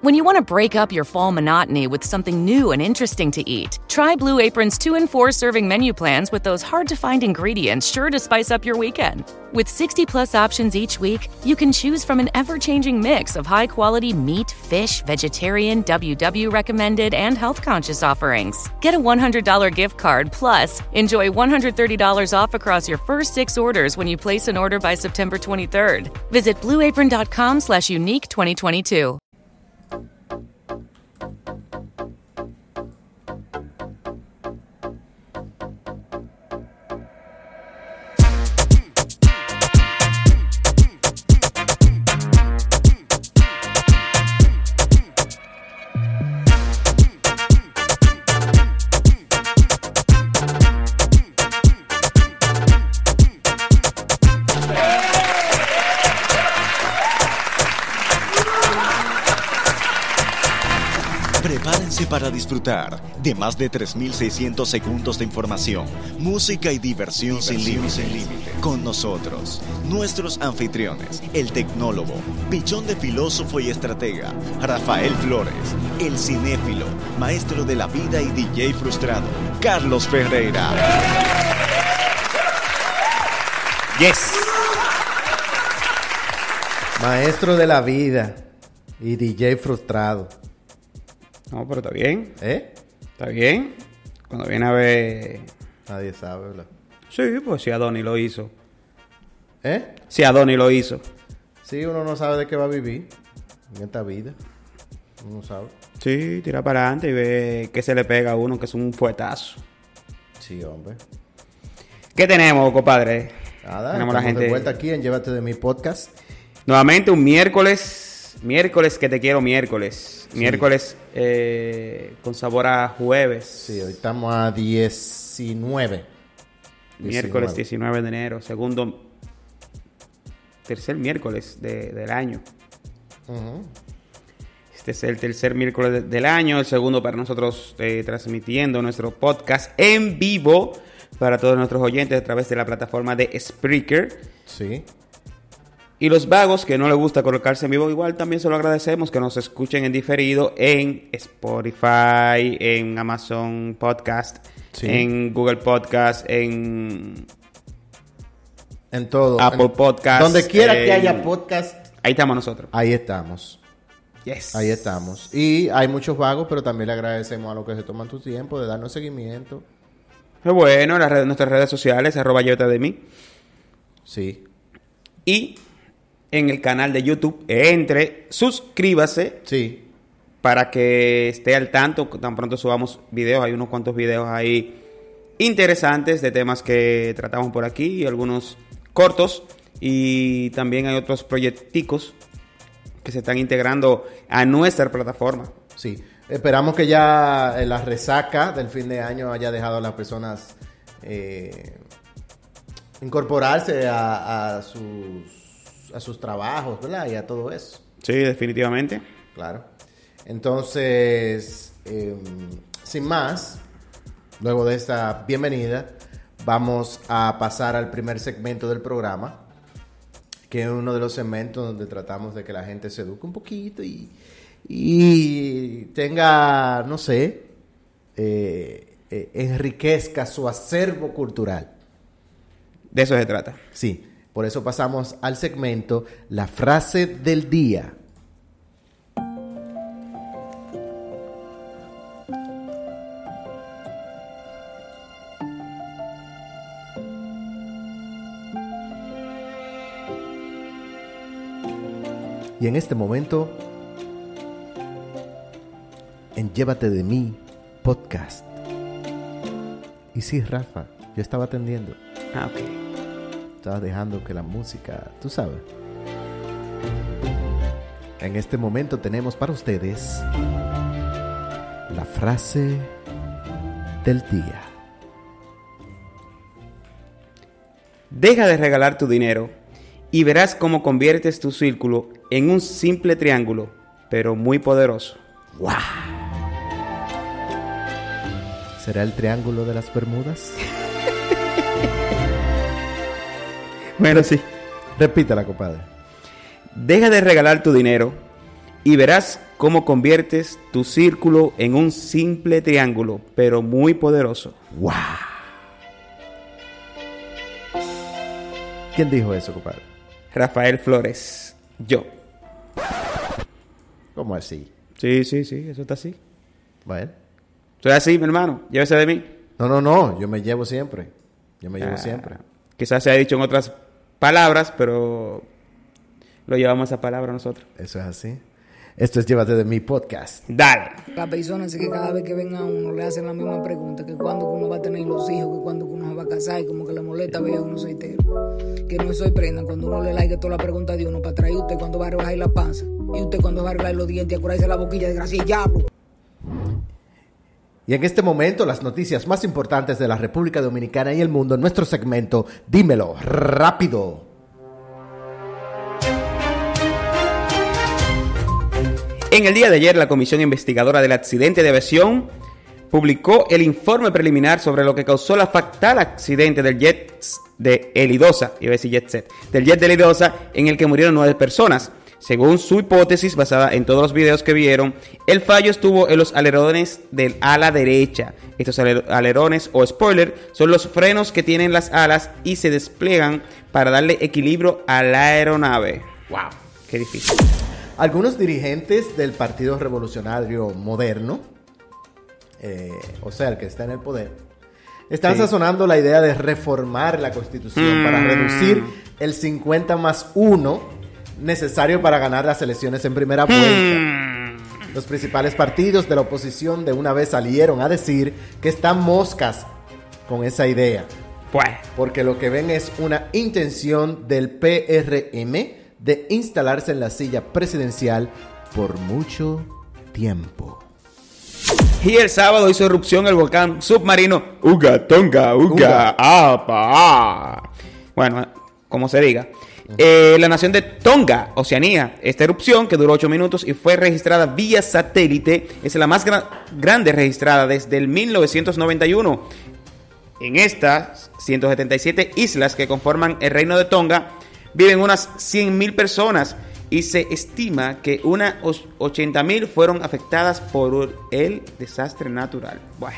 When you want to break up your fall monotony with something new and interesting to eat, try Blue Apron's 2 and 4 serving menu plans with those hard to find ingredients sure to spice up your weekend. With 60 plus options each week, you can choose from an ever changing mix of high quality meat, fish, vegetarian, WW recommended, and health conscious offerings. Get a $100 gift card plus enjoy $130 off across your first six orders when you place an order by September 23rd. Visit blueapron.com slash unique 2022. Disfrutar de más de 3.600 segundos de información, música y diversión, sin límites. Con nosotros, nuestros anfitriones, el tecnólogo, pichón de filósofo y estratega, Rafael Flores, el cinéfilo, maestro de la vida y DJ frustrado, Carlos Ferreira. Yes. Maestro de la vida y DJ frustrado. No, pero está bien. ¿Eh? Está bien. Cuando viene a ver. Nadie sabe, ¿verdad? Sí, pues si Adoni lo hizo. ¿Eh? Si Adoni lo hizo. Sí, uno no sabe de qué va a vivir en esta vida. Uno no sabe. Sí, tira para adelante y ve qué se le pega a uno, que es un fuetazo. Sí, hombre. ¿Qué tenemos, compadre? Nada, Tenemos la gente. de vuelta aquí en Llévate de mi podcast. Nuevamente un miércoles. Miércoles que te quiero miércoles. Miércoles eh, con sabor a jueves. Sí, hoy estamos a 19. Miércoles 19. 19 de enero. Segundo. Tercer miércoles de- del año. Este es el tercer miércoles de- del año, el segundo para nosotros eh, transmitiendo nuestro podcast en vivo para todos nuestros oyentes a través de la plataforma de Spreaker. Sí. Y los vagos que no les gusta colocarse en vivo, igual también se lo agradecemos que nos escuchen en diferido en Spotify, en Amazon Podcast, Sí. en Google Podcast, en En todo. Apple En- Podcast, Donde quiera que haya podcast, ahí estamos nosotros. ahí estamos. Yes. Ahí estamos. Y hay muchos vagos, pero también le agradecemos a los que se toman tu tiempo de darnos seguimiento. Qué bueno, las redes- nuestras redes sociales, arroba Yota de mí. Sí. y en el canal de YouTube. Entre, suscríbase Sí. para que esté al tanto. Tan pronto subamos videos, hay unos cuantos videos ahí interesantes de temas que tratamos por aquí, y algunos cortos. Y también hay otros proyecticos que se están integrando a nuestra plataforma. Sí, esperamos que ya eh, la resaca del fin de año haya dejado a las personas eh, incorporarse a, a sus, a sus trabajos, ¿verdad? Y a todo eso, Sí, definitivamente. claro. Entonces, eh, sin más, luego de esta bienvenida, vamos a pasar al primer segmento del programa, que es uno de los segmentos donde tratamos de que la gente se eduque un poquito y, y tenga, no sé, eh, eh, enriquezca su acervo cultural. De eso se trata. Sí, por eso pasamos al segmento La frase del día. Y en este momento, en Llévate de mí podcast. Y sí, Rafa, yo estaba atendiendo. Ah, ok. Dejando que la música, tú sabes. En este momento tenemos para ustedes la frase del día. Deja de regalar tu dinero y verás cómo conviertes tu círculo en un simple triángulo, pero muy poderoso. ¿Será el triángulo de las Bermudas? Bueno, sí. Repítela, compadre. Deja de regalar tu dinero y verás cómo conviertes tu círculo en un simple triángulo, pero muy poderoso. ¡Wow! ¿Quién dijo eso, compadre? Rafael Flores, yo. ¿Cómo así? Sí, sí, sí, eso está así. Bueno. Soy así, mi hermano, llévese de mí. No, no, no, yo me llevo siempre. Yo me llevo Ah, siempre. Quizás se ha dicho en otras palabras, pero lo llevamos a palabra nosotros. Eso es así. Esto es Llévate de mi podcast. Dale. La persona es que cada vez que ven a uno le hacen la misma pregunta, que cuándo uno va a tener los hijos, que cuándo uno se va a casar, y como que le molesta ver a uno soltero. Que no se sorprenda cuando uno le like toda la pregunta de uno para traer usted cuando va a rebajar la panza, y usted cuando va a arreglar los dientes y a curarse la boquilla de gracia y diablo. Y en este momento, las noticias más importantes de la República Dominicana y el mundo en nuestro segmento Dímelo rápido. En el día de ayer, la Comisión Investigadora del Accidente de Aviación publicó el informe preliminar sobre lo que causó la fatal accidente del jet de Elidosa, iba a decir jet set, del jet de Elidosa en el que murieron nueve personas. Según su hipótesis, basada en todos los videos que vieron, el fallo estuvo en los alerones del ala derecha. Estos aler- alerones o spoiler son los frenos que tienen las alas y se despliegan para darle equilibrio a la aeronave. ¡Wow! ¡Qué difícil! Algunos dirigentes del Partido Revolucionario Moderno, eh, o sea, el que está en el poder, están Sí. sazonando la idea de reformar la Constitución Mm. para reducir el 50 más 1 necesario para ganar las elecciones en primera vuelta. Mm. Los principales partidos de la oposición de una vez salieron a decir que están moscas con esa idea, Pues, porque lo que ven es una intención del PRM de instalarse en la silla presidencial por mucho tiempo. Y el sábado hizo erupción el volcán submarino Uga Tonga Uga Uga. Apa. Bueno, como se diga. Eh, la nación de Tonga, Oceanía. Esta erupción, que duró 8 minutos y fue registrada vía satélite, es la más gra- grande registrada desde el 1991. En estas 177 islas que conforman el reino de Tonga viven unas 100.000 personas y se estima que unas os- 80.000 fueron afectadas por el desastre natural. Bueno,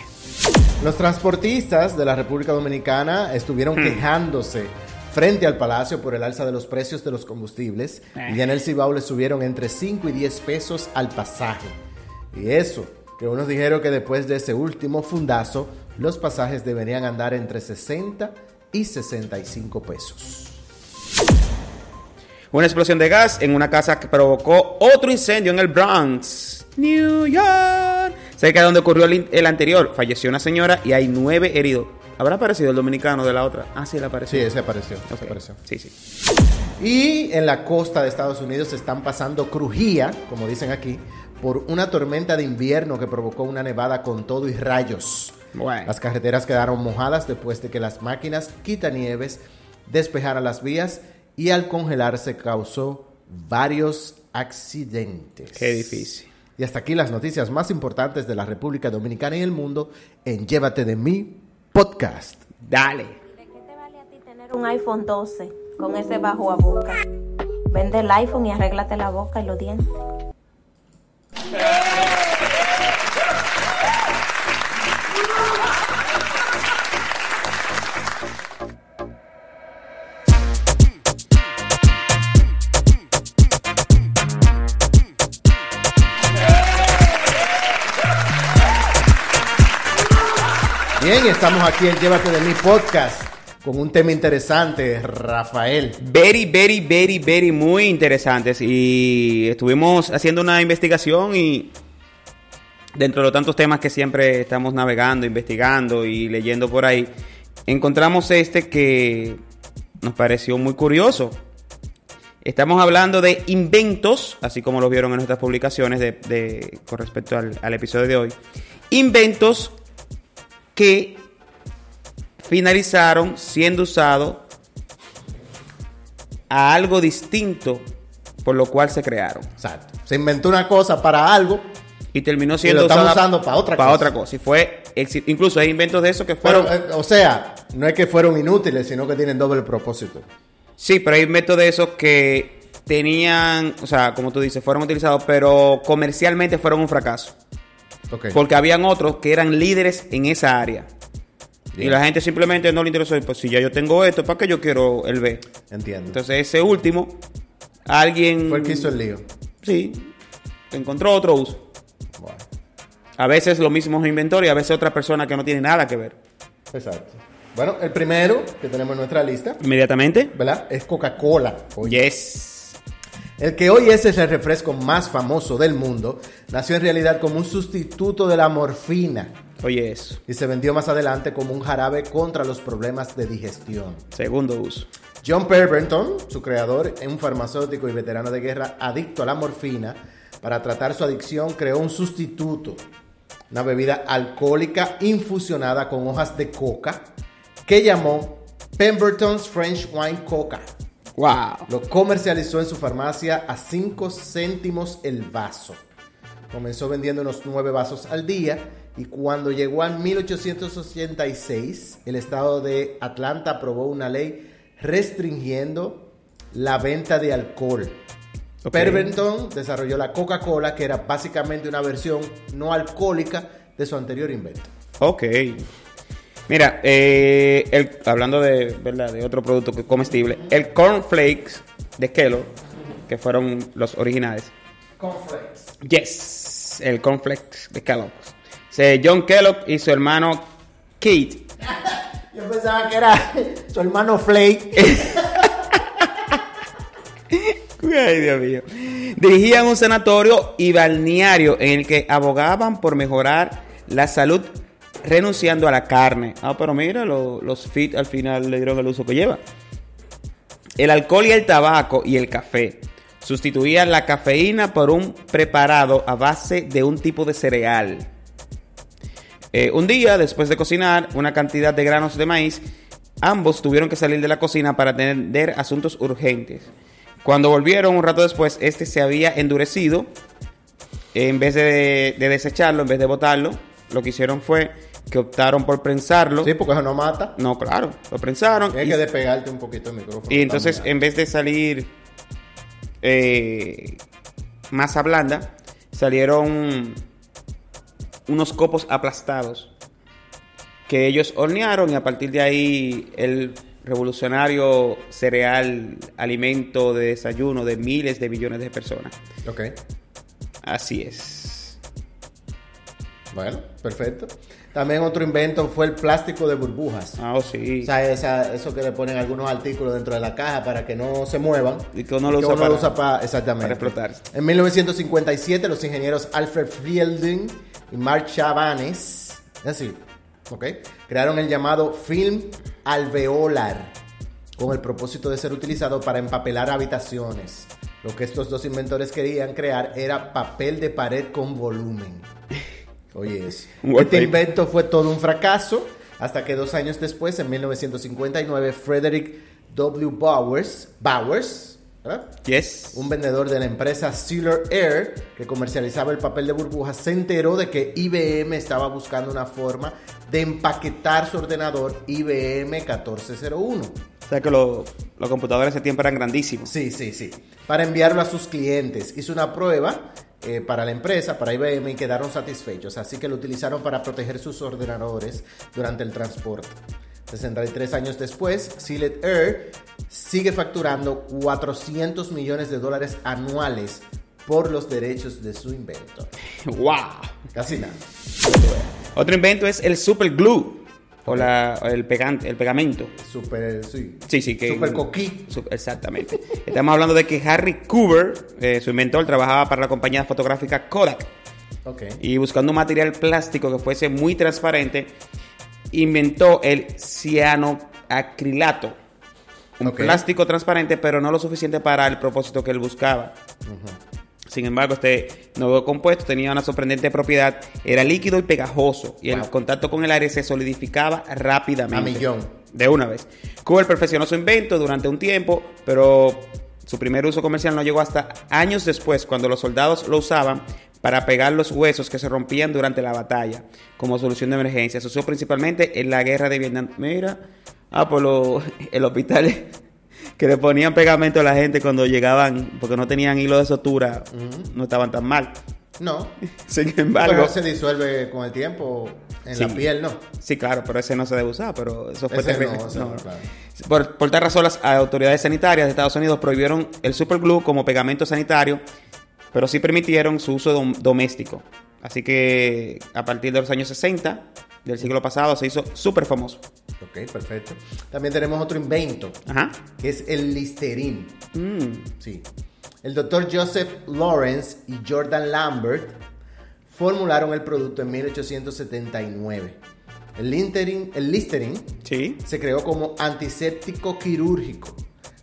Los transportistas de la República Dominicana estuvieron quejándose frente al Palacio por el alza de los precios de los combustibles y en el Cibao le subieron entre 5 y 10 pesos al pasaje. Y eso, que unos dijeron que después de ese último fundazo, los pasajes deberían andar entre 60 y 65 pesos. una explosión de gas en una casa que provocó otro incendio en el Bronx, New York, cerca de donde ocurrió el anterior. Falleció una señora y hay nueve heridos. ¿Habrá aparecido el dominicano de la otra? Ah, sí, apareció. Sí, ese apareció. ese Ok. apareció. Sí, sí. Y en la costa de Estados Unidos se están pasando crujía, como dicen aquí, por una tormenta de invierno que provocó una nevada con todo y rayos. Bueno. Las carreteras quedaron mojadas después de que las máquinas quitanieves despejaran las vías y al congelarse causó varios accidentes. Qué difícil. Y hasta aquí las noticias más importantes de la República Dominicana y el mundo en Llévate de mí podcast. Dale. ¿De qué te vale a ti tener un iPhone 12 con ese bajo a boca? Vende el iPhone y arréglate la boca y los dientes. Bien, estamos aquí en Llévate de mí podcast con un tema interesante, Rafael. Very, very, very, very, muy interesantes. Y estuvimos haciendo una investigación y dentro de los tantos temas que siempre estamos navegando, investigando y leyendo por ahí, encontramos este que nos pareció muy curioso. Estamos hablando de inventos, así como lo vieron en nuestras publicaciones de- con respecto al, al episodio de hoy. Inventos que finalizaron siendo usados a algo distinto por lo cual se crearon. Exacto. Se inventó una cosa para algo. Y terminó Y siendo lo estamos usada usando para otra para cosa. otra cosa. Y fue, incluso hay inventos de esos que Pero, fueron... eh, o sea, no es que fueron inútiles, sino que tienen doble propósito. Sí, pero hay inventos de esos que tenían, o sea, como tú dices, fueron utilizados, pero comercialmente fueron un fracaso. Porque habían otros que eran líderes en esa área. Y la gente simplemente no le interesó. Pues si ya yo tengo esto, ¿para qué yo quiero el B? Entiendo. Entonces ese último, alguien... Fue el que hizo el lío. Sí, encontró otro uso. A veces lo mismo es inventor y a veces otra persona que no tiene nada que ver. exacto. Bueno, el primero que tenemos en nuestra lista, Inmediatamente. ¿verdad? Es Coca-Cola. Yes. El que hoy es el refresco más famoso del mundo, nació en realidad como un sustituto de la morfina Oye eso. y se vendió más adelante como un jarabe contra los problemas de digestión. Segundo uso. John Pemberton, su creador, un farmacéutico y veterano de guerra adicto a la morfina, para tratar su adicción creó un sustituto, una bebida alcohólica infusionada con hojas de coca, que llamó Pemberton's French Wine Coca. Wow. Lo comercializó en su farmacia a 5 céntimos el vaso. Comenzó vendiendo unos 9 vasos al día y cuando llegó a 1886, el estado de Atlanta aprobó una ley restringiendo la venta de alcohol. Ok. Pemberton desarrolló la Coca-Cola, que era básicamente una versión no alcohólica de su anterior invento. Ok. Mira, eh, el- hablando de, ¿verdad? de otro producto que- comestible, el cornflakes de Kellogg, que fueron los originales. Cornflakes. Yes, el cornflakes de Kellogg. Se- John Kellogg y su hermano Kate Yo pensaba que era su hermano Flake. Ay, Dios mío. Dirigían un sanatorio y balneario en el que abogaban por mejorar la salud renunciando a la carne. Ah, pero mira, lo- los fit al final le dieron el uso que lleva. El alcohol y el tabaco y el café sustituían la cafeína por un preparado a base de un tipo de cereal. Eh, un día, después de cocinar una cantidad de granos de maíz, ambos tuvieron que salir de la cocina para atender asuntos urgentes. Cuando volvieron un rato después, este se había endurecido. En vez de desecharlo, en vez de botarlo, lo que hicieron fue que optaron por prensarlo. Sí, porque eso no mata. No, claro, lo prensaron. Tienes y- que despegarte un poquito el micrófono. y entonces, también. en vez de salir eh, masa blanda, salieron unos copos aplastados que ellos hornearon y a partir de ahí el revolucionario cereal, alimento de desayuno de miles de millones de personas. Ok, Así es. bueno, perfecto. También otro invento fue el plástico de burbujas. Ah, oh, sí. O sea, esa- eso que le ponen algunos artículos dentro de la caja para que no se muevan. Y que uno lo usa para- pa- exactamente. para explotar. En 1957, los ingenieros Alfred Fielding y Mark Chavanes, así, ¿ok? Crearon el llamado film alveolar con el propósito de ser utilizado para empapelar habitaciones. Lo que estos dos inventores querían crear era papel de pared con volumen. Oye, este invento fue todo un fracaso hasta que dos años después, en 1959, Frederick W. Bowers, Bowers ¿verdad? Yes. un vendedor de la empresa Sealer Air que comercializaba el papel de burbujas se enteró de que IBM estaba buscando una forma de empaquetar su ordenador IBM 1401. O sea que lo- los computadores de ese tiempo eran grandísimos. Sí, sí, sí. Para enviarlo a sus clientes. Hizo una prueba eh, para la empresa, para IBM, y quedaron satisfechos. Así que lo utilizaron para proteger sus ordenadores durante el transporte. 63 años después, Sealed Air sigue facturando 400 millones de dólares anuales por los derechos de su invento. ¡Wow! Casi nada. Otro invento es el super glue o la, el, pegante, el pegamento. Super, sí. Sí, sí, que. Super coquí. Exactamente. Estamos hablando de que Harry Cooper, eh, su inventor, trabajaba para la compañía fotográfica Kodak Ok. y buscando un material plástico que fuese muy transparente, inventó el cianoacrilato. Un plástico transparente, pero no lo suficiente para el propósito que él buscaba. Sin embargo, este nuevo compuesto tenía una sorprendente propiedad. Era líquido y pegajoso. Y el Wow. contacto con el aire se solidificaba rápidamente. A millón. De una vez. Cooper perfeccionó su invento durante un tiempo, pero su primer uso comercial no llegó hasta años después, cuando los soldados lo usaban para pegar los huesos que se rompían durante la batalla, como solución de emergencia. Se usó principalmente en la guerra de Vietnam. Mira, ah, por lo- el hospital que le ponían pegamento a la gente cuando llegaban, porque no tenían hilo de sutura, no estaban tan mal. No. Sin embargo, Pero se disuelve con el tiempo en la piel, ¿no? sí, claro, pero ese no se debe usar, pero eso fue Ese terrible. no, ese No, no, no. claro. Por, por tal razón, las autoridades sanitarias de Estados Unidos prohibieron el superglue como pegamento sanitario, pero sí permitieron su uso dom- doméstico. Así que a partir de los años 60 del siglo pasado se hizo súper famoso. Ok, perfecto. También tenemos otro invento, Ajá. que es el Listerine. Mm, Sí. El doctor Joseph Lawrence y Jordan Lambert formularon el producto en 1879. El Listerine, el Listerine sí. se creó como antiséptico quirúrgico,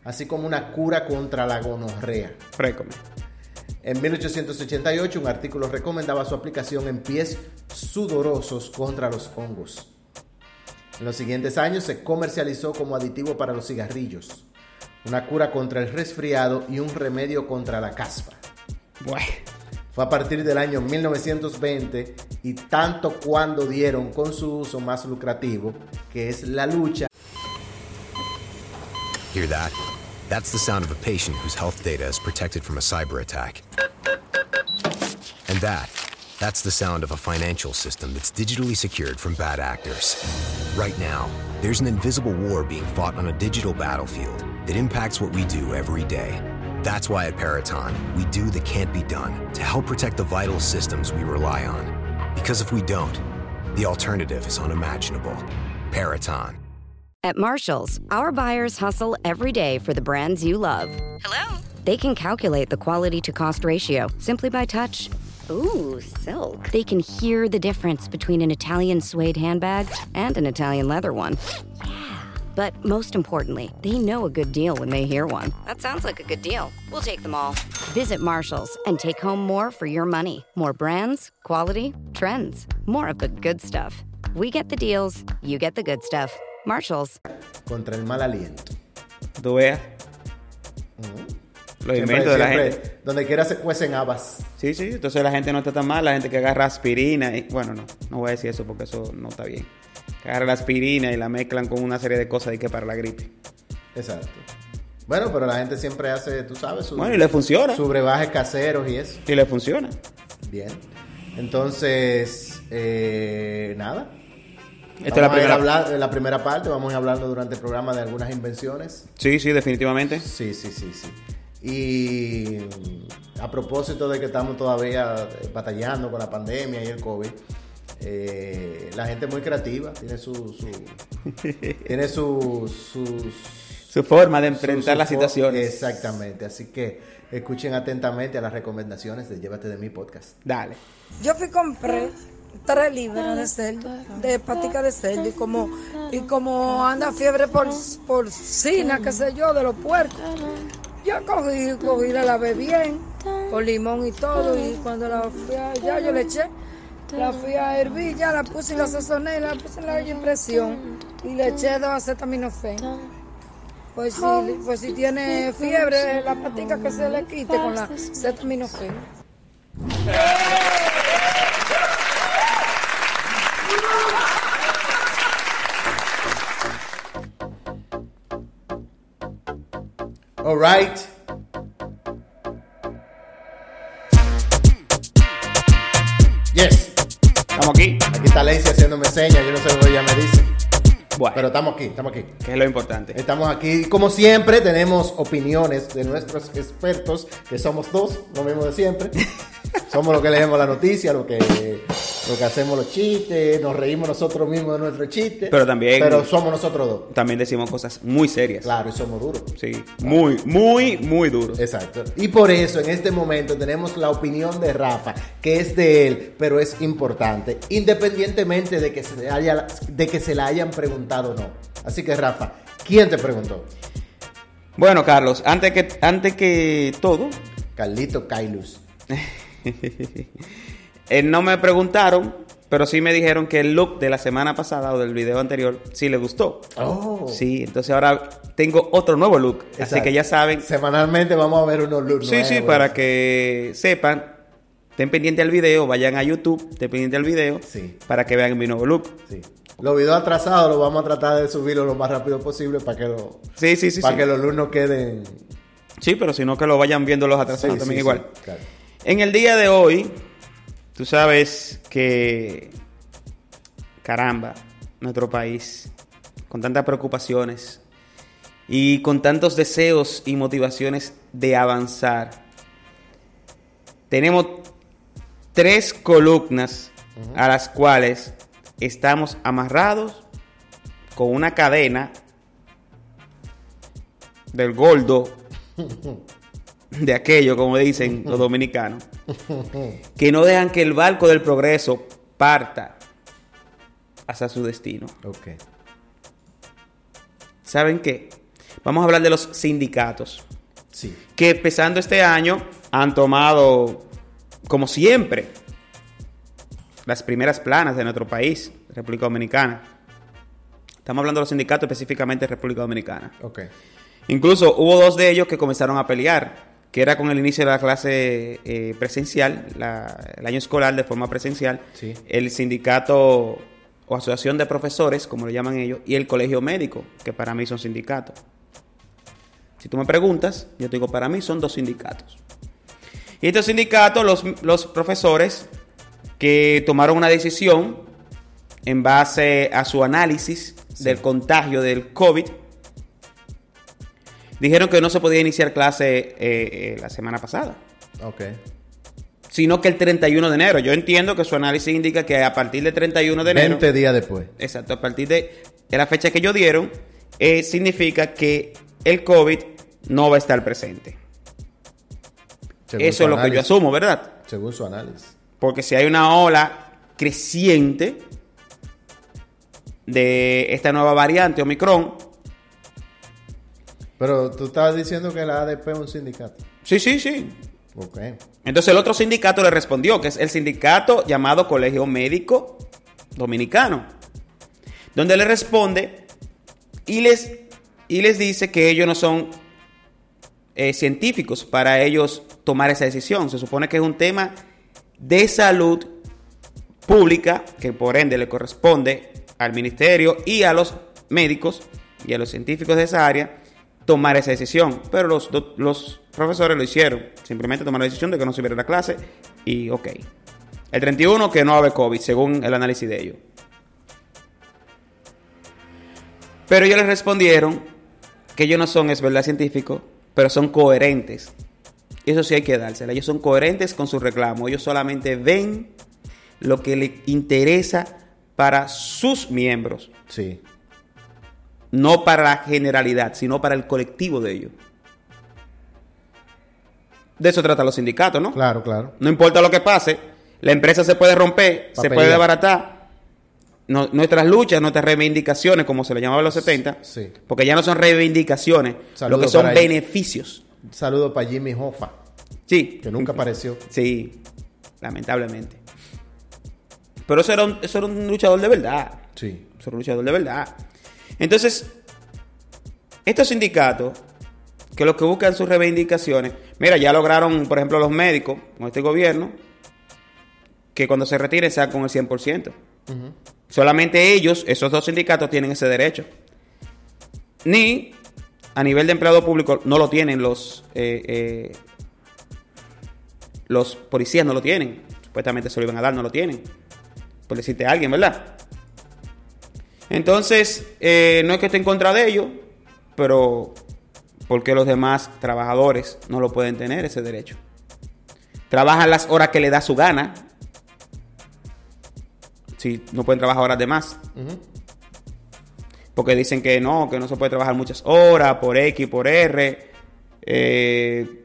así como una cura contra la gonorrea. Récome. En 1888 un artículo recomendaba su aplicación en pies sudorosos contra los hongos. En los siguientes años se comercializó como aditivo para los cigarrillos, una cura contra el resfriado y un remedio contra la caspa. Bueno. Fue a partir del año 1920 y tanto cuando dieron con su uso más lucrativo, que es la lucha Hear that? That's the sound of a patient whose health data is protected from a cyber attack. And that, that's the sound of a financial system that's digitally secured from bad actors. Right now, there's an invisible war being fought on a digital battlefield that impacts what we do every day. That's why at Paraton, we do the can't be done to help protect the vital systems we rely on. Because if we don't, the alternative is unimaginable. Paraton. At Marshalls, our buyers hustle every day for the brands you love. Hello? They can calculate the quality to cost ratio simply by touch. Ooh, silk. They can hear the difference between an Italian suede handbag and an Italian leather one. But most importantly, they know a good deal when they hear one. That sounds like a good deal. We'll take them all. Visit Marshalls and take home more for your money. More brands, quality, trends, more of the good stuff. We get the deals, you get the good stuff. Marshalls. contra el mal aliento. Tú veas. Mm. Los Siempre- inventos de la gente. Donde quiera se cuecen habas. Sí, sí, entonces la gente no está tan mal, la gente que agarra aspirina, y, bueno, no, no voy a decir eso porque eso no está bien. Que agarra la aspirina y la mezclan con una serie de cosas y que para la gripe. Exacto. Bueno, pero la gente siempre hace, tú sabes, su, Bueno, y le funciona. su brebajes caseros y eso. Y le funciona. Bien. Entonces, eh, nada. Esta es la a primera. hablar- la primera parte vamos a ir hablando durante el programa de algunas invenciones. Sí, sí, definitivamente. Sí, sí, sí, sí. Y mm, a propósito de que estamos todavía eh, batallando con la pandemia y el COVID, eh, la gente es muy creativa, tiene su, su- tiene su, sus Su forma de enfrentar su las situaciones. Exactamente, así que escuchen atentamente a las recomendaciones de Llévate de mi podcast. Dale. Yo fui y compré tres libras de cerdo, de patica de cerdo, y como, y como anda fiebre por porcina, qué sé yo, de los puercos, yo cogí, cogí, la lavé bien, con limón y todo, y cuando la fui a, ya yo le eché, la fui a hervir, ya la puse y la sazoné, la puse en la olla de presión, y le eché dos acetaminofén. Pues si, pues si tiene fiebre, la patica que se le quite con la acetaminofén. All right. Yes. Estamos aquí. Aquí está Lacey haciéndome señas, yo no sé lo que ella me dice. Bueno, Pero estamos aquí, estamos aquí. que es lo importante. Estamos aquí, como siempre, tenemos opiniones de nuestros expertos, que somos dos, lo mismo de siempre. somos los que leemos la noticia, lo que, lo que hacemos los chistes, nos reímos nosotros mismos de nuestros chistes. Pero también- Pero somos nosotros dos. También decimos cosas muy serias. Claro, y somos duros. Sí, muy, muy, muy duros. Exacto. Y por eso en este momento tenemos la opinión de Rafa, que es de él, pero es importante, independientemente de que se, haya, de que se la hayan preguntado o no. Así que Rafa, ¿quién te preguntó? Bueno, Carlos, antes que, antes que todo, Carlito Kailus. eh, no me preguntaron, pero sí me dijeron que el look de la semana pasada o del video anterior sí le gustó. Oh. Sí, entonces ahora tengo otro nuevo look. Así que ya saben. Semanalmente vamos a ver unos looks Sí, sí, nuevos. para que sepan. Estén pendientes al video, vayan a YouTube, estén pendientes al video Sí. para que vean mi nuevo look. Sí. Los videos atrasados los vamos a tratar de subirlo lo más rápido posible para que, lo, Sí, sí, sí. para sí. que los lunes queden. Sí, pero si no que lo vayan viendo los atrasados Sí, también sí, igual. sí, claro. En el día de hoy, tú sabes que, caramba, nuestro país, con tantas preocupaciones y con tantos deseos y motivaciones de avanzar, tenemos tres columnas a las cuales estamos amarrados con una cadena del gordo de aquello, como dicen los dominicanos, que no dejan que el barco del progreso parta hacia su destino. Ok. ¿Saben qué? Vamos a hablar de los sindicatos, Sí. que empezando este año han tomado, como siempre, las primeras planas de nuestro país, República Dominicana. Estamos hablando de los sindicatos específicamente de República Dominicana. Ok. Incluso hubo dos de ellos que comenzaron a pelear, que era con el inicio de la clase eh, presencial, la- el año escolar de forma presencial, Sí. el sindicato o asociación de profesores, como lo llaman ellos, y el colegio médico, que para mí son sindicatos. Si tú me preguntas, yo te digo, para mí son dos sindicatos. Y estos sindicatos, los, los profesores que tomaron una decisión en base a su análisis del contagio del COVID, dijeron que no se podía iniciar clase eh, eh, la semana pasada, Ok. sino que el 31 de enero. Yo entiendo que su análisis indica que a partir del 31 de enero, 20 días después. exacto, a partir de, de la fecha que ellos dieron, eh, significa que el COVID no va a estar presente. según Eso es lo que yo asumo, ¿verdad? Según su análisis. Porque si hay una ola creciente de esta nueva variante Omicron, Pero tú estabas diciendo que la ADP es un sindicato. sí, sí, sí, Ok. Entonces el otro sindicato le respondió, que es el sindicato llamado Colegio Médico Dominicano, donde le responde y les, y les dice que ellos no son eh, científicos para ellos tomar esa decisión. Se supone que es un tema de salud pública que por ende le corresponde al ministerio y a los médicos y a los científicos de esa área tomar esa decisión. Pero los, los profesores lo hicieron. Simplemente tomaron la decisión de que no se la clase y ok. El 31 que no va COVID, según el análisis de ellos. Pero ellos les respondieron que ellos no son, es verdad, científicos, pero son coherentes. Eso sí hay que dársela. Ellos son coherentes con su reclamo. Ellos solamente ven lo que les interesa para sus miembros, Sí. No para la generalidad, sino para el colectivo de ellos. De eso trata los sindicatos, ¿no? Claro, claro. No importa lo que pase, la empresa se puede romper, se puede desbaratar. No- nuestras luchas, nuestras reivindicaciones, como se le llamaba en los 70, Sí. porque ya no son reivindicaciones, lo que son beneficios. Un saludo para Jimmy Hoffa, Sí. que nunca apareció. Sí, lamentablemente. Pero eso era, un, eso era un luchador de verdad. Sí. Eso era un luchador de verdad. Entonces, estos sindicatos, que lo que buscan sus reivindicaciones, mira, ya lograron, por ejemplo, los médicos con este gobierno, que cuando se retiren sean con el 100%. Solamente ellos, esos dos sindicatos, tienen ese derecho. Ni a nivel de empleado público no lo tienen los, eh, eh, los policías, no lo tienen. Supuestamente se lo iban a dar, no lo tienen. Por decirte a alguien, ¿verdad? Entonces, eh, no es que esté en contra de ellos, pero porque los demás trabajadores no lo pueden tener ese derecho. Trabajan las horas que le da su gana. Si no pueden trabajar horas de más. Porque dicen que no, que no se puede trabajar muchas horas por X, por R. eh,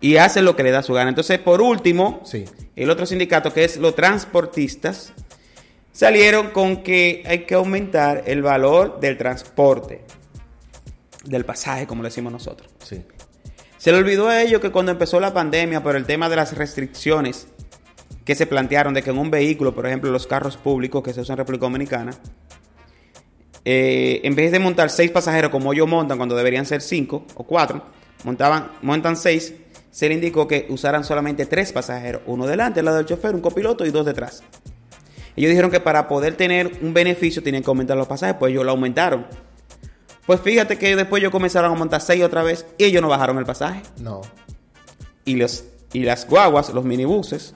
y hacen lo que le da su gana. Entonces, por último, Sí. el otro sindicato, que es los transportistas, salieron con que hay que aumentar el valor del transporte, del pasaje, como le decimos nosotros. Sí. Se le olvidó a ellos que cuando empezó la pandemia, por el tema de las restricciones que se plantearon de que en un vehículo, por ejemplo, los carros públicos que se usan en República Dominicana, eh, en vez de montar seis pasajeros como ellos montan cuando deberían ser cinco o cuatro, montaban, montan seis, se le indicó que usaran solamente tres pasajeros, uno delante al lado del chofer, un copiloto y dos detrás. Ellos dijeron que para poder tener un beneficio tenían que aumentar los pasajes, pues ellos lo aumentaron. Pues fíjate que después ellos comenzaron a montar 6 otra vez y ellos no bajaron el pasaje. No. Y, los, y las guaguas, los minibuses,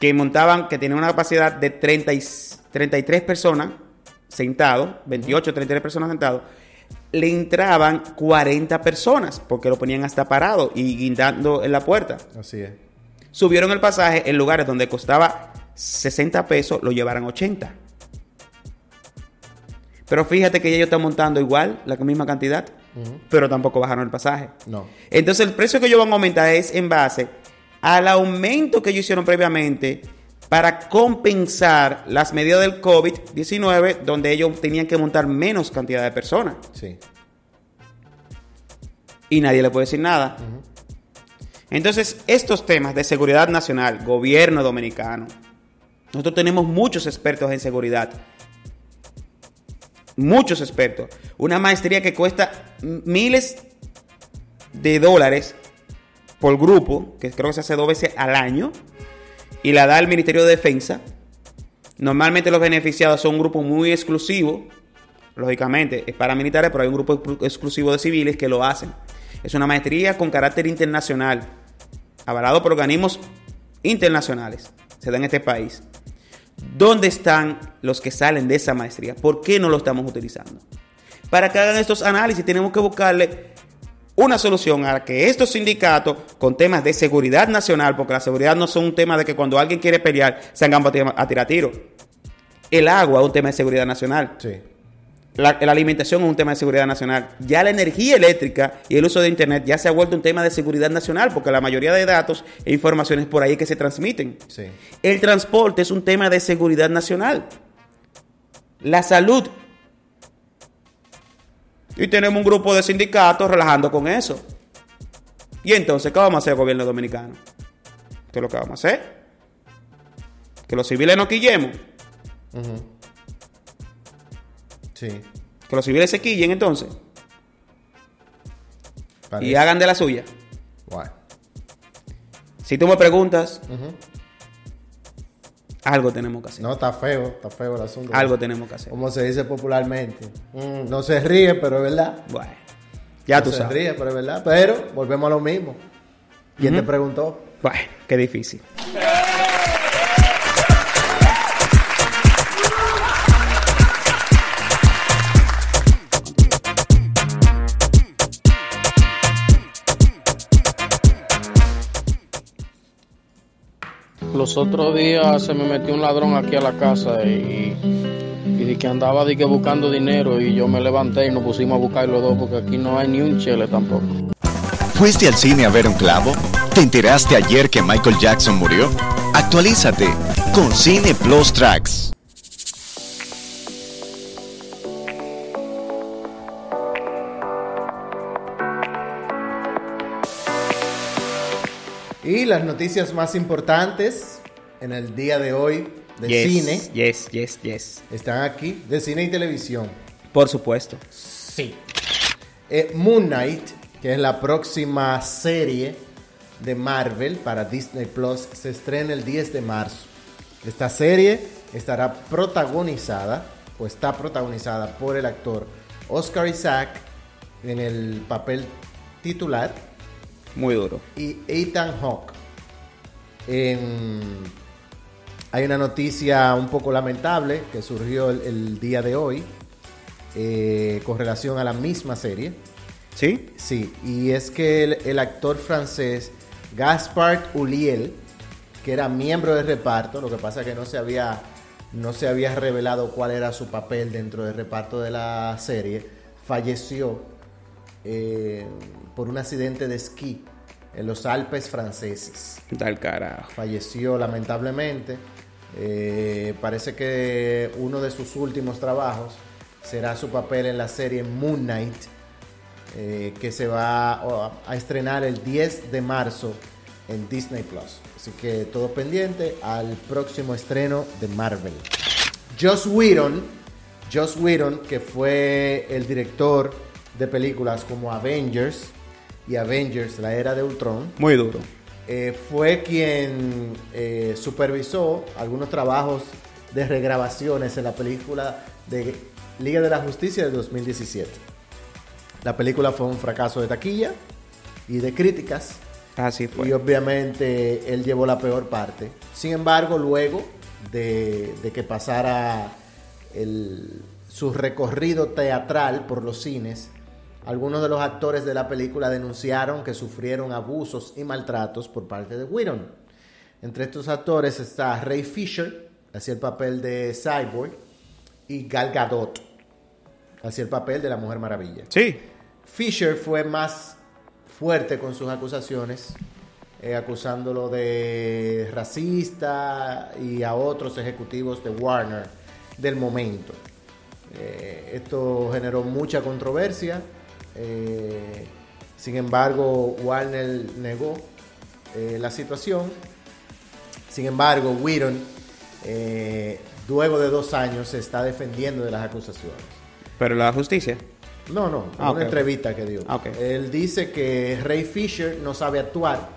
que montaban, que tenían una capacidad de 30 y- 33 personas sentados, 28, 33 personas sentados, le entraban 40 personas porque lo ponían hasta parado y guindando en la puerta. Así es. Subieron el pasaje en lugares donde costaba 60 pesos, lo llevaran 80. Pero fíjate que ellos están montando igual, la misma cantidad, pero tampoco bajaron el pasaje. No. Entonces el precio que ellos van a aumentar es en base al aumento que ellos hicieron previamente para compensar las medidas del COVID-19, donde ellos tenían que montar menos cantidad de personas. Sí. Y nadie le puede decir nada. Entonces, estos temas de seguridad nacional, gobierno dominicano, nosotros tenemos muchos expertos en seguridad. Muchos expertos. Una maestría que cuesta miles de dólares por grupo, que creo que se hace dos veces al año, y la da el Ministerio de Defensa. Normalmente los beneficiados son un grupo muy exclusivo, lógicamente es para militares, pero hay un grupo exclu- exclusivo de civiles que lo hacen. Es una maestría con carácter internacional, avalado por organismos internacionales, se da en este país. ¿Dónde están los que salen de esa maestría? ¿Por qué no lo estamos utilizando? Para que hagan estos análisis tenemos que buscarle una solución a que estos sindicatos con temas de seguridad nacional, porque la seguridad no son un tema de que cuando alguien quiere pelear se hagan a tirar tiro. El agua es un tema de seguridad nacional. Sí. La, la alimentación es un tema de seguridad nacional. Ya la energía eléctrica y el uso de Internet ya se ha vuelto un tema de seguridad nacional, porque la mayoría de datos e informaciones por ahí que se transmiten. Sí. El transporte es un tema de seguridad nacional. La salud. Y tenemos un grupo de sindicatos relajando con eso. Y entonces, ¿qué vamos a hacer, gobierno dominicano? ¿Qué es lo que vamos a hacer? Que los civiles no quillemos. Sí. Que los civiles se quillen entonces. Parece. Y hagan de la suya. Si tú me preguntas, algo tenemos que hacer. No, está feo, está feo el asunto. Algo tenemos que hacer. Como se dice popularmente. Mm, no se ríe, pero es verdad. Bueno, ya no tú se sabes. ríe, pero es verdad. Pero volvemos a lo mismo. ¿Quién te preguntó? Bueno, qué difícil. Los otros días se me metió un ladrón aquí a la casa y, y que andaba di que buscando dinero y yo me levanté y nos pusimos a buscar los dos porque aquí no hay ni un chele tampoco. ¿Fuiste al cine a ver un clavo? ¿Te enteraste ayer que Michael Jackson murió? Actualízate con Cine Plus Tracks. Y las noticias más importantes en el día de hoy de Yes, cine Yes, yes, yes. están aquí, de cine y televisión. Por supuesto. Sí. Eh, Moon Knight, que es la próxima serie de Marvel para Disney Plus, se estrena el 10 de marzo. Esta serie estará protagonizada, o está protagonizada por el actor Oscar Isaac en el papel titular Muy duro. y Ethan Hawke. En- hay una noticia un poco lamentable que surgió el, el día de hoy eh, con relación a la misma serie. ¿Sí? Sí, y es que el, el actor francés Gaspard Ulliel, que era miembro del reparto, lo que pasa que no se había no se había revelado cuál era su papel dentro del reparto de la serie, falleció eh, por un accidente de esquí en los Alpes franceses. Tal carajo. Falleció lamentablemente. Eh, parece que uno de sus últimos trabajos será su papel en la serie Moon Knight, eh, que se va a, a estrenar el 10 de marzo en Disney Plus. Así que todo pendiente al próximo estreno de Marvel. Joss Whedon, Joss Whedon, que fue el director de películas como Avengers y Avengers, la era de Ultron, Muy duro. eh, fue quien eh, supervisó algunos trabajos de regrabaciones en la película de Liga de la Justicia de 2017. La película fue un fracaso de taquilla y de críticas. Así fue. Y obviamente él llevó la peor parte. Sin embargo, luego de, de que pasara el- su recorrido teatral por los cines, algunos de los actores de la película denunciaron que sufrieron abusos y maltratos por parte de Whedon. Entre estos actores está Ray Fisher, hacía el papel de Cyborg, y Gal Gadot, hacía el papel de la Mujer Maravilla. Sí. Fisher fue más fuerte con sus acusaciones, eh, acusándolo de racista y a otros ejecutivos de Warner del momento. Eh, esto generó mucha controversia. Eh, sin embargo, Warner negó eh, la situación. Sin embargo, Whedon, eh, luego de dos años, se está defendiendo de las acusaciones. Pero la justicia. No, no, en Ah, una entrevista que dio. Ah, ok. Él dice que Ray Fisher no sabe actuar.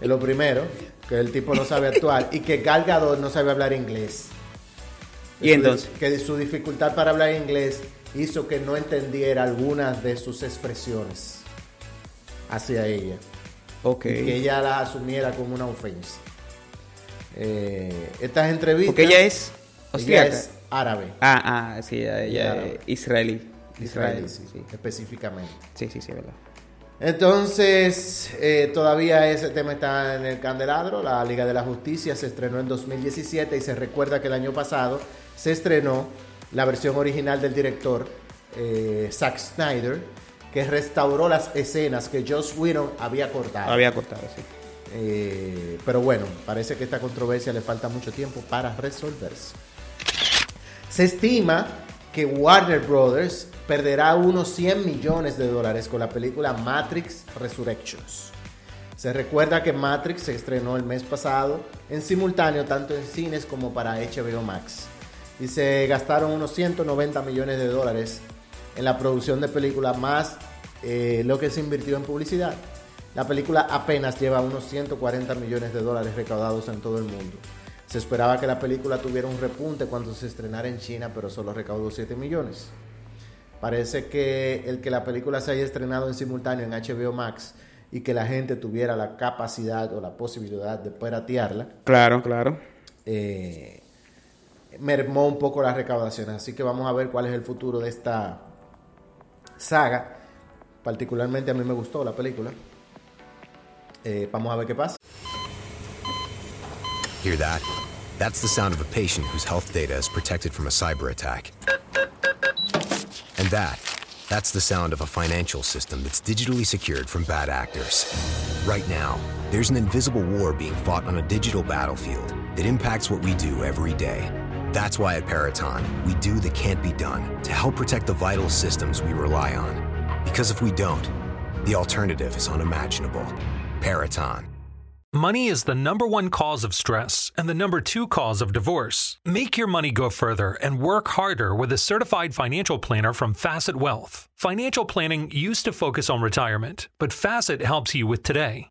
es lo primero, que el tipo no sabe actuar. y que Gal Gadot no sabe hablar inglés. ¿Y entonces? Que su dificultad para hablar inglés hizo que no entendiera algunas de sus expresiones hacia ella. Ok. Y que ella las asumiera como una ofensa. Eh, estas entrevistas... Porque ella es Ella es árabe. Ah, ah, sí, ella, es israelí. Israelí, Israelí, sí, sí. específicamente. Sí, sí, sí, verdad. Entonces, eh, todavía ese tema está en el candelabro. La Liga de la Justicia se estrenó en 2017 y se recuerda que el año pasado se estrenó la versión original del director eh, Zack Snyder, que restauró las escenas que Joss Whedon había cortado. Había cortado, sí. Eh, pero bueno, parece que esta controversia le falta mucho tiempo para resolverse. Se estima que Warner Brothers perderá unos 100 millones de dólares con la película Matrix Resurrections. Se recuerda que Matrix se estrenó el mes pasado en simultáneo tanto en cines como para HBO Max. Y se gastaron unos 190 millones de dólares en la producción de película más eh, lo que se invirtió en publicidad. La película apenas lleva unos 140 millones de dólares recaudados en todo el mundo. Se esperaba que la película tuviera un repunte cuando se estrenara en China, pero solo recaudó 7 millones. Parece que el que la película se haya estrenado en simultáneo en HBO Max y que la gente tuviera la capacidad o la posibilidad de piratearla, Claro, claro. eh, mermó un poco las recaudaciones. Así que vamos a ver cuál es el futuro de esta saga. Particularmente a mí me gustó la película. Eh, vamos a ver qué pasa. Hear that? That's the sound of a patient whose health data is protected from a cyber attack. And that, that's the sound of a financial system that's digitally secured from bad actors. Right now, there's an invisible war being fought on a digital battlefield that impacts what we do every day. That's why at Peraton, we do the can't be done to help protect the vital systems we rely on. Because if we don't, the alternative is unimaginable. Peraton. Money is the number one cause of stress and the number two cause of divorce. Make your money go further and work harder with a certified financial planner from Facet Wealth. Financial planning used to focus on retirement, but Facet helps you with today.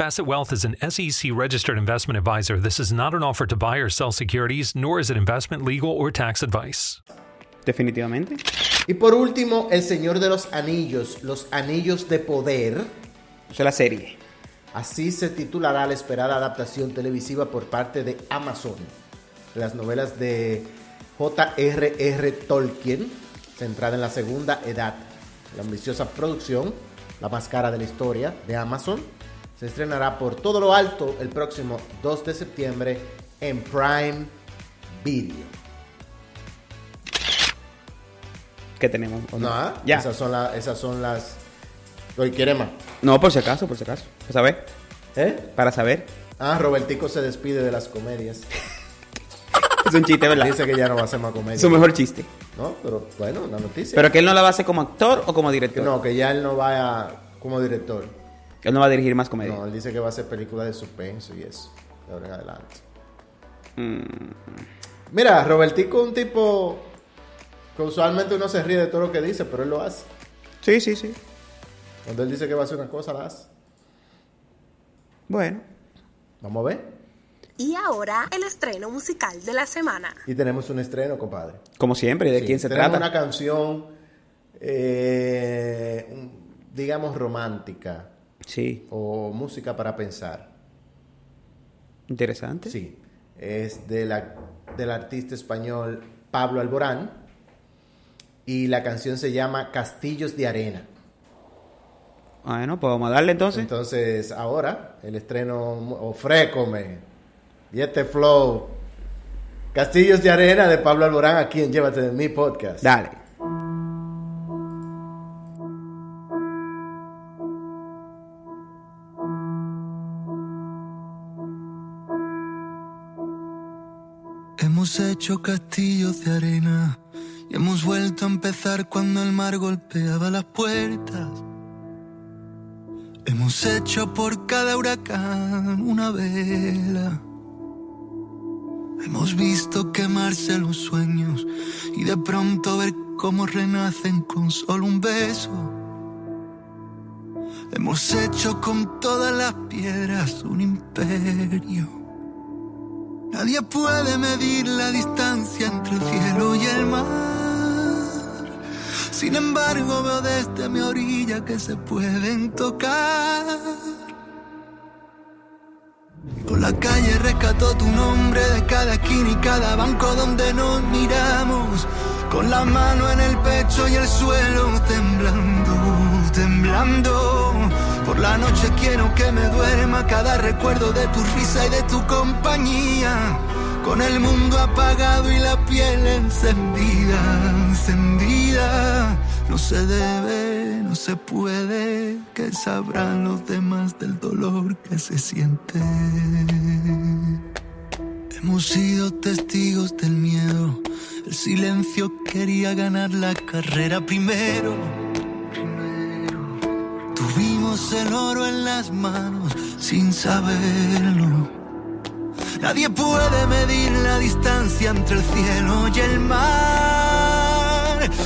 Facet Wealth is an SEC registered investment advisor. This is not an offer to buy or sell securities, nor is it investment, legal, or tax advice. Definitivamente. Y por último, El Señor de los Anillos, Los Anillos de Poder. Esa es la serie. Así se titulará la esperada adaptación televisiva por parte de Amazon. Las novelas de J.R.R. Tolkien, centrada en la segunda edad. La ambiciosa producción, la más cara de la historia de Amazon, se estrenará por todo lo alto el próximo 2 de septiembre en Prime Video. que tenemos. ¿o No, ah, ya. Esas son, la- esas son las. Hoy quiere más. No, por si acaso, por si acaso. Para saber. ¿Eh? Para saber. Ah, Robertico se despide de las comedias. Es un chiste, ¿verdad? Dice que ya no va a hacer más comedia. Su mejor chiste. No, pero bueno, una noticia. Pero que él no la va a hacer como actor o como director. No, que ya él no va a- como director. Él no va a dirigir más comedia. No, él dice que va a hacer películas de suspenso y eso. De ahora en adelante. Mm. Mira, Robertico es un tipo que usualmente uno se ríe de todo lo que dice, pero él lo hace. Sí, sí, sí. Cuando él dice que va a hacer una cosa, la hace. Bueno. Vamos a ver. Y ahora el estreno musical de la semana. Y tenemos un estreno, compadre. Como siempre, ¿de Sí, quién se tenemos trata? una canción, eh, digamos, romántica. Sí. O música para pensar. Interesante. Sí. Es de la, del artista español Pablo Alborán. Y la canción se llama Castillos de Arena. Bueno, pues vamos a darle entonces. Entonces, ahora, el estreno, ofrécome. Y este flow. Castillos de Arena de Pablo Alborán aquí en Llévate de mi podcast. Dale. Hemos hecho castillos de arena y hemos vuelto a empezar cuando el mar golpeaba las puertas. Hemos hecho por cada huracán una vela. Hemos visto quemarse los sueños y de pronto ver cómo renacen con solo un beso. Hemos hecho con todas las piedras un imperio. Nadie puede medir la distancia entre el cielo y el mar. Sin embargo, veo desde mi orilla que se pueden tocar. Por la calle rescató tu nombre de cada esquina y cada banco donde nos miramos. Con la mano en el pecho y el suelo temblando, temblando. Por la noche quiero que me cada recuerdo de tu risa y de tu compañía. Con el mundo apagado y la piel encendida, encendida. No se debe, no se puede, que sabrán los demás del dolor que se siente. Hemos sido testigos del miedo. El silencio quería ganar la carrera primero. Tuvimos el oro en las manos sin saberlo. Nadie puede medir la distancia entre el cielo y el mar.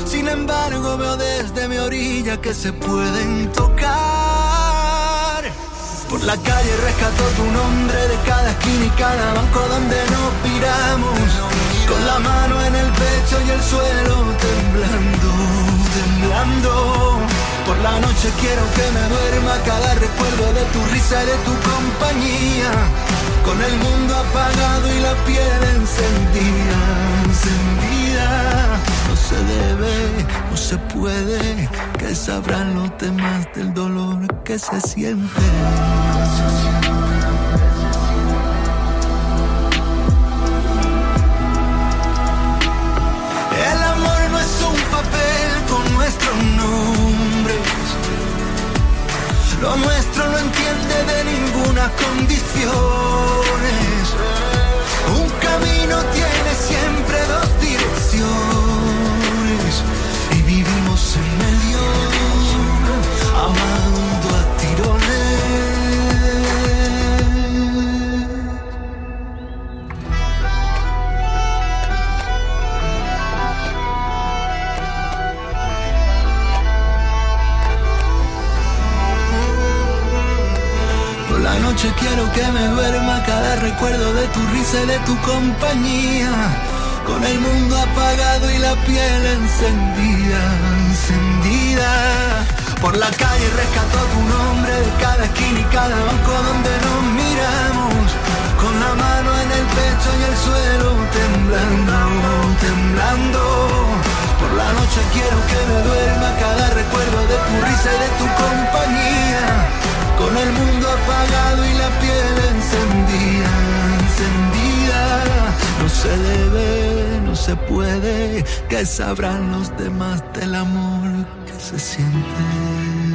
Sin embargo, veo desde mi orilla que se pueden tocar. Por la calle rescató tu nombre de cada esquina y cada banco donde nos piramos. Con la mano en el pecho y el suelo temblando, temblando. Por la noche quiero que me duerma cada recuerdo de tu risa y de tu compañía. Con el mundo apagado y la piel encendida, encendida. No se debe, no se puede, que sabrán los demás del dolor que se siente. El Lo nuestro no entiende de ninguna condiciones. Un camino tiene siempre noche quiero que me duerma cada recuerdo de tu risa y de tu compañía. Con el mundo apagado y la piel encendida, encendida. Por la calle rescató tu nombre de cada esquina y cada banco donde nos miramos. Con la mano en el pecho y el suelo temblando, temblando. Por la noche quiero que me duerma cada recuerdo de tu risa y de tu compañía. Con el mundo apagado y la piel encendida, encendida. No se debe, no se puede, que sabrán los demás del amor que se siente.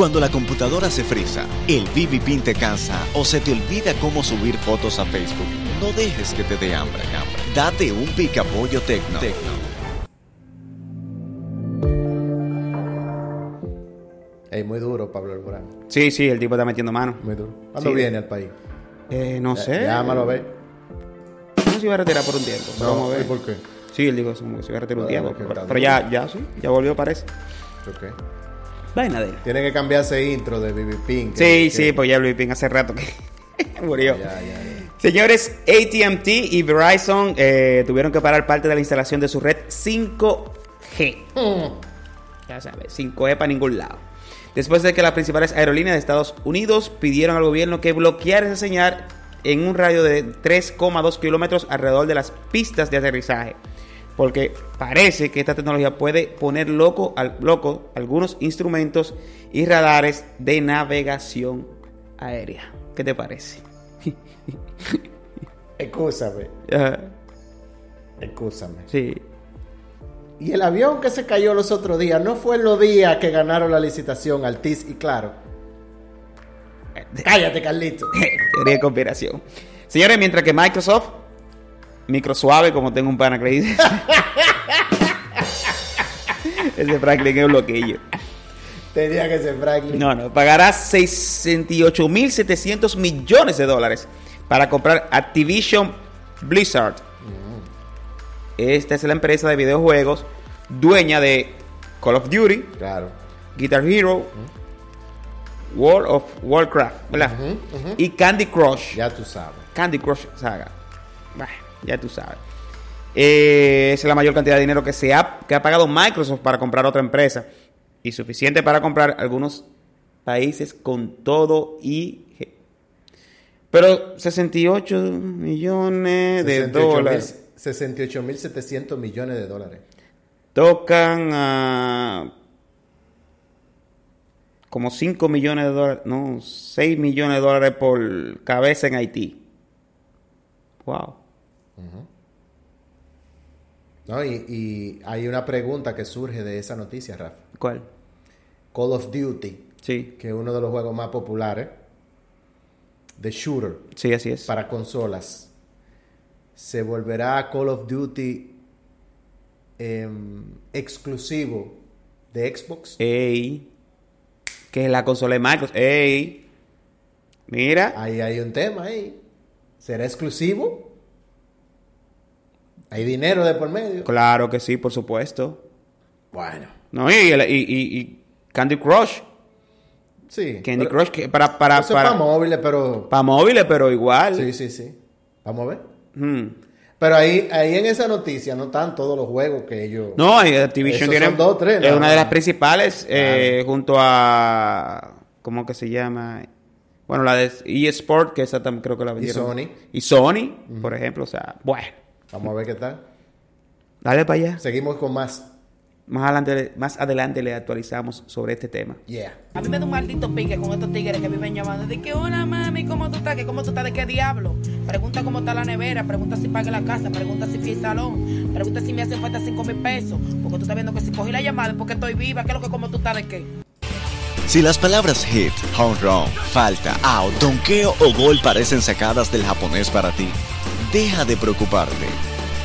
Cuando la computadora se frisa, el BB Pin te cansa o se te olvida cómo subir fotos a Facebook, no dejes que te dé hambre. hambre. Date un picapollo tecno. tecno. Ey, muy duro, Pablo Alborán. Sí, sí, el tipo está metiendo mano. Muy duro. ¿Cuándo Sí. viene al país? Eh, no Ya- sé. Llámalo a ver. No se iba a retirar por un tiempo. pero vamos a ver. ¿y por qué? Sí, él dijo que se iba a retirar un Bueno, tiempo. Pero, está pero ya, ya, sí. Ya volvió, parece. Ok. Vaina de él. Tiene que cambiarse intro de BB Pink. Sí, sí, pues ya Luis Pin hace rato que murió. Ya, ya, ya. Señores, ATT y Verizon eh, tuvieron que parar parte de la instalación de su red 5G. Ya sabes, 5G para ningún lado. Después de que las principales aerolíneas de Estados Unidos pidieron al gobierno que bloqueara esa señal en un radio de 3,2 kilómetros alrededor de las pistas de aterrizaje. Porque parece que esta tecnología puede poner loco, al, loco algunos instrumentos y radares de navegación aérea. ¿Qué te parece? Excúsame. Ajá, Excúsame. sí. Y el avión que se cayó los otros días no fue en los días que ganaron la licitación Altiz y Claro. Cállate, Carlito. Teoría de conspiración. Señores, mientras que Microsoft, micro suave, como tengo un pana que le dice. Ese Franklin es un loquillo. Tenía que ser Franklin. No, no, pagará 68.700 millones de dólares para comprar Activision Blizzard. Esta es la empresa de videojuegos dueña de Call of Duty, Claro. Guitar Hero, World of Warcraft, ¿verdad? Y Candy Crush. Ya tú sabes. Candy Crush Saga. Bah, ya tú sabes. Eh, es la mayor cantidad de dinero que, se ha, que ha pagado Microsoft para comprar otra empresa. Y suficiente para comprar algunos países con todo y... Pero 68 millones de 68 mil- dólares. 68.700 millones de dólares. Tocan a... Como 5 millones de dólares. No, 6 millones de dólares por cabeza en Haití. Wow. ¿No? Y, y hay una pregunta que surge de esa noticia, Rafa. ¿Cuál? Call of Duty, Sí. que es uno de los juegos más populares de shooter Sí, así es. para consolas, se volverá Call of Duty em, exclusivo de Xbox. Ey. Que es la consola de Microsoft. Ey. Mira. Ahí hay un tema ahí. ¿Será exclusivo? ¿Hay dinero de por medio? Claro que sí, por supuesto. Bueno, No, y, y, y- y Candy Crush. sí. Candy pero- Crush que para, para, Eso es para, para móviles, pero... para móviles, pero igual. Sí, sí, sí. Vamos a ver. Hmm. Pero ahí, ahí en esa noticia no están todos los juegos que ellos... No, y Activision tiene. son dos, tres, es una de las principales eh, junto a. ¿Cómo que se llama? Bueno, la de eSport, que esa también creo que la vendieron. Sony. Y Sony, por ejemplo. O sea, bueno. Vamos a ver qué tal. Dale para allá. Seguimos con más. Más adelante, más adelante le actualizamos sobre este tema. Yeah. A mí me da un maldito pique con estos tigres que viven llamando. De que, hola mami, ¿cómo tú estás? ¿Que ¿Cómo tú estás? ¿De qué diablo? Pregunta cómo está la nevera, pregunta si pague la casa, pregunta si fui al salón, pregunta si me hacen falta 5 mil pesos. Porque tú estás viendo que si cogí la llamada es porque estoy viva. ¿Qué es lo que, cómo tú estás? ¿De qué? Si las palabras hit, home run, falta, out, donkeo o gol parecen sacadas del japonés para ti, deja de preocuparte.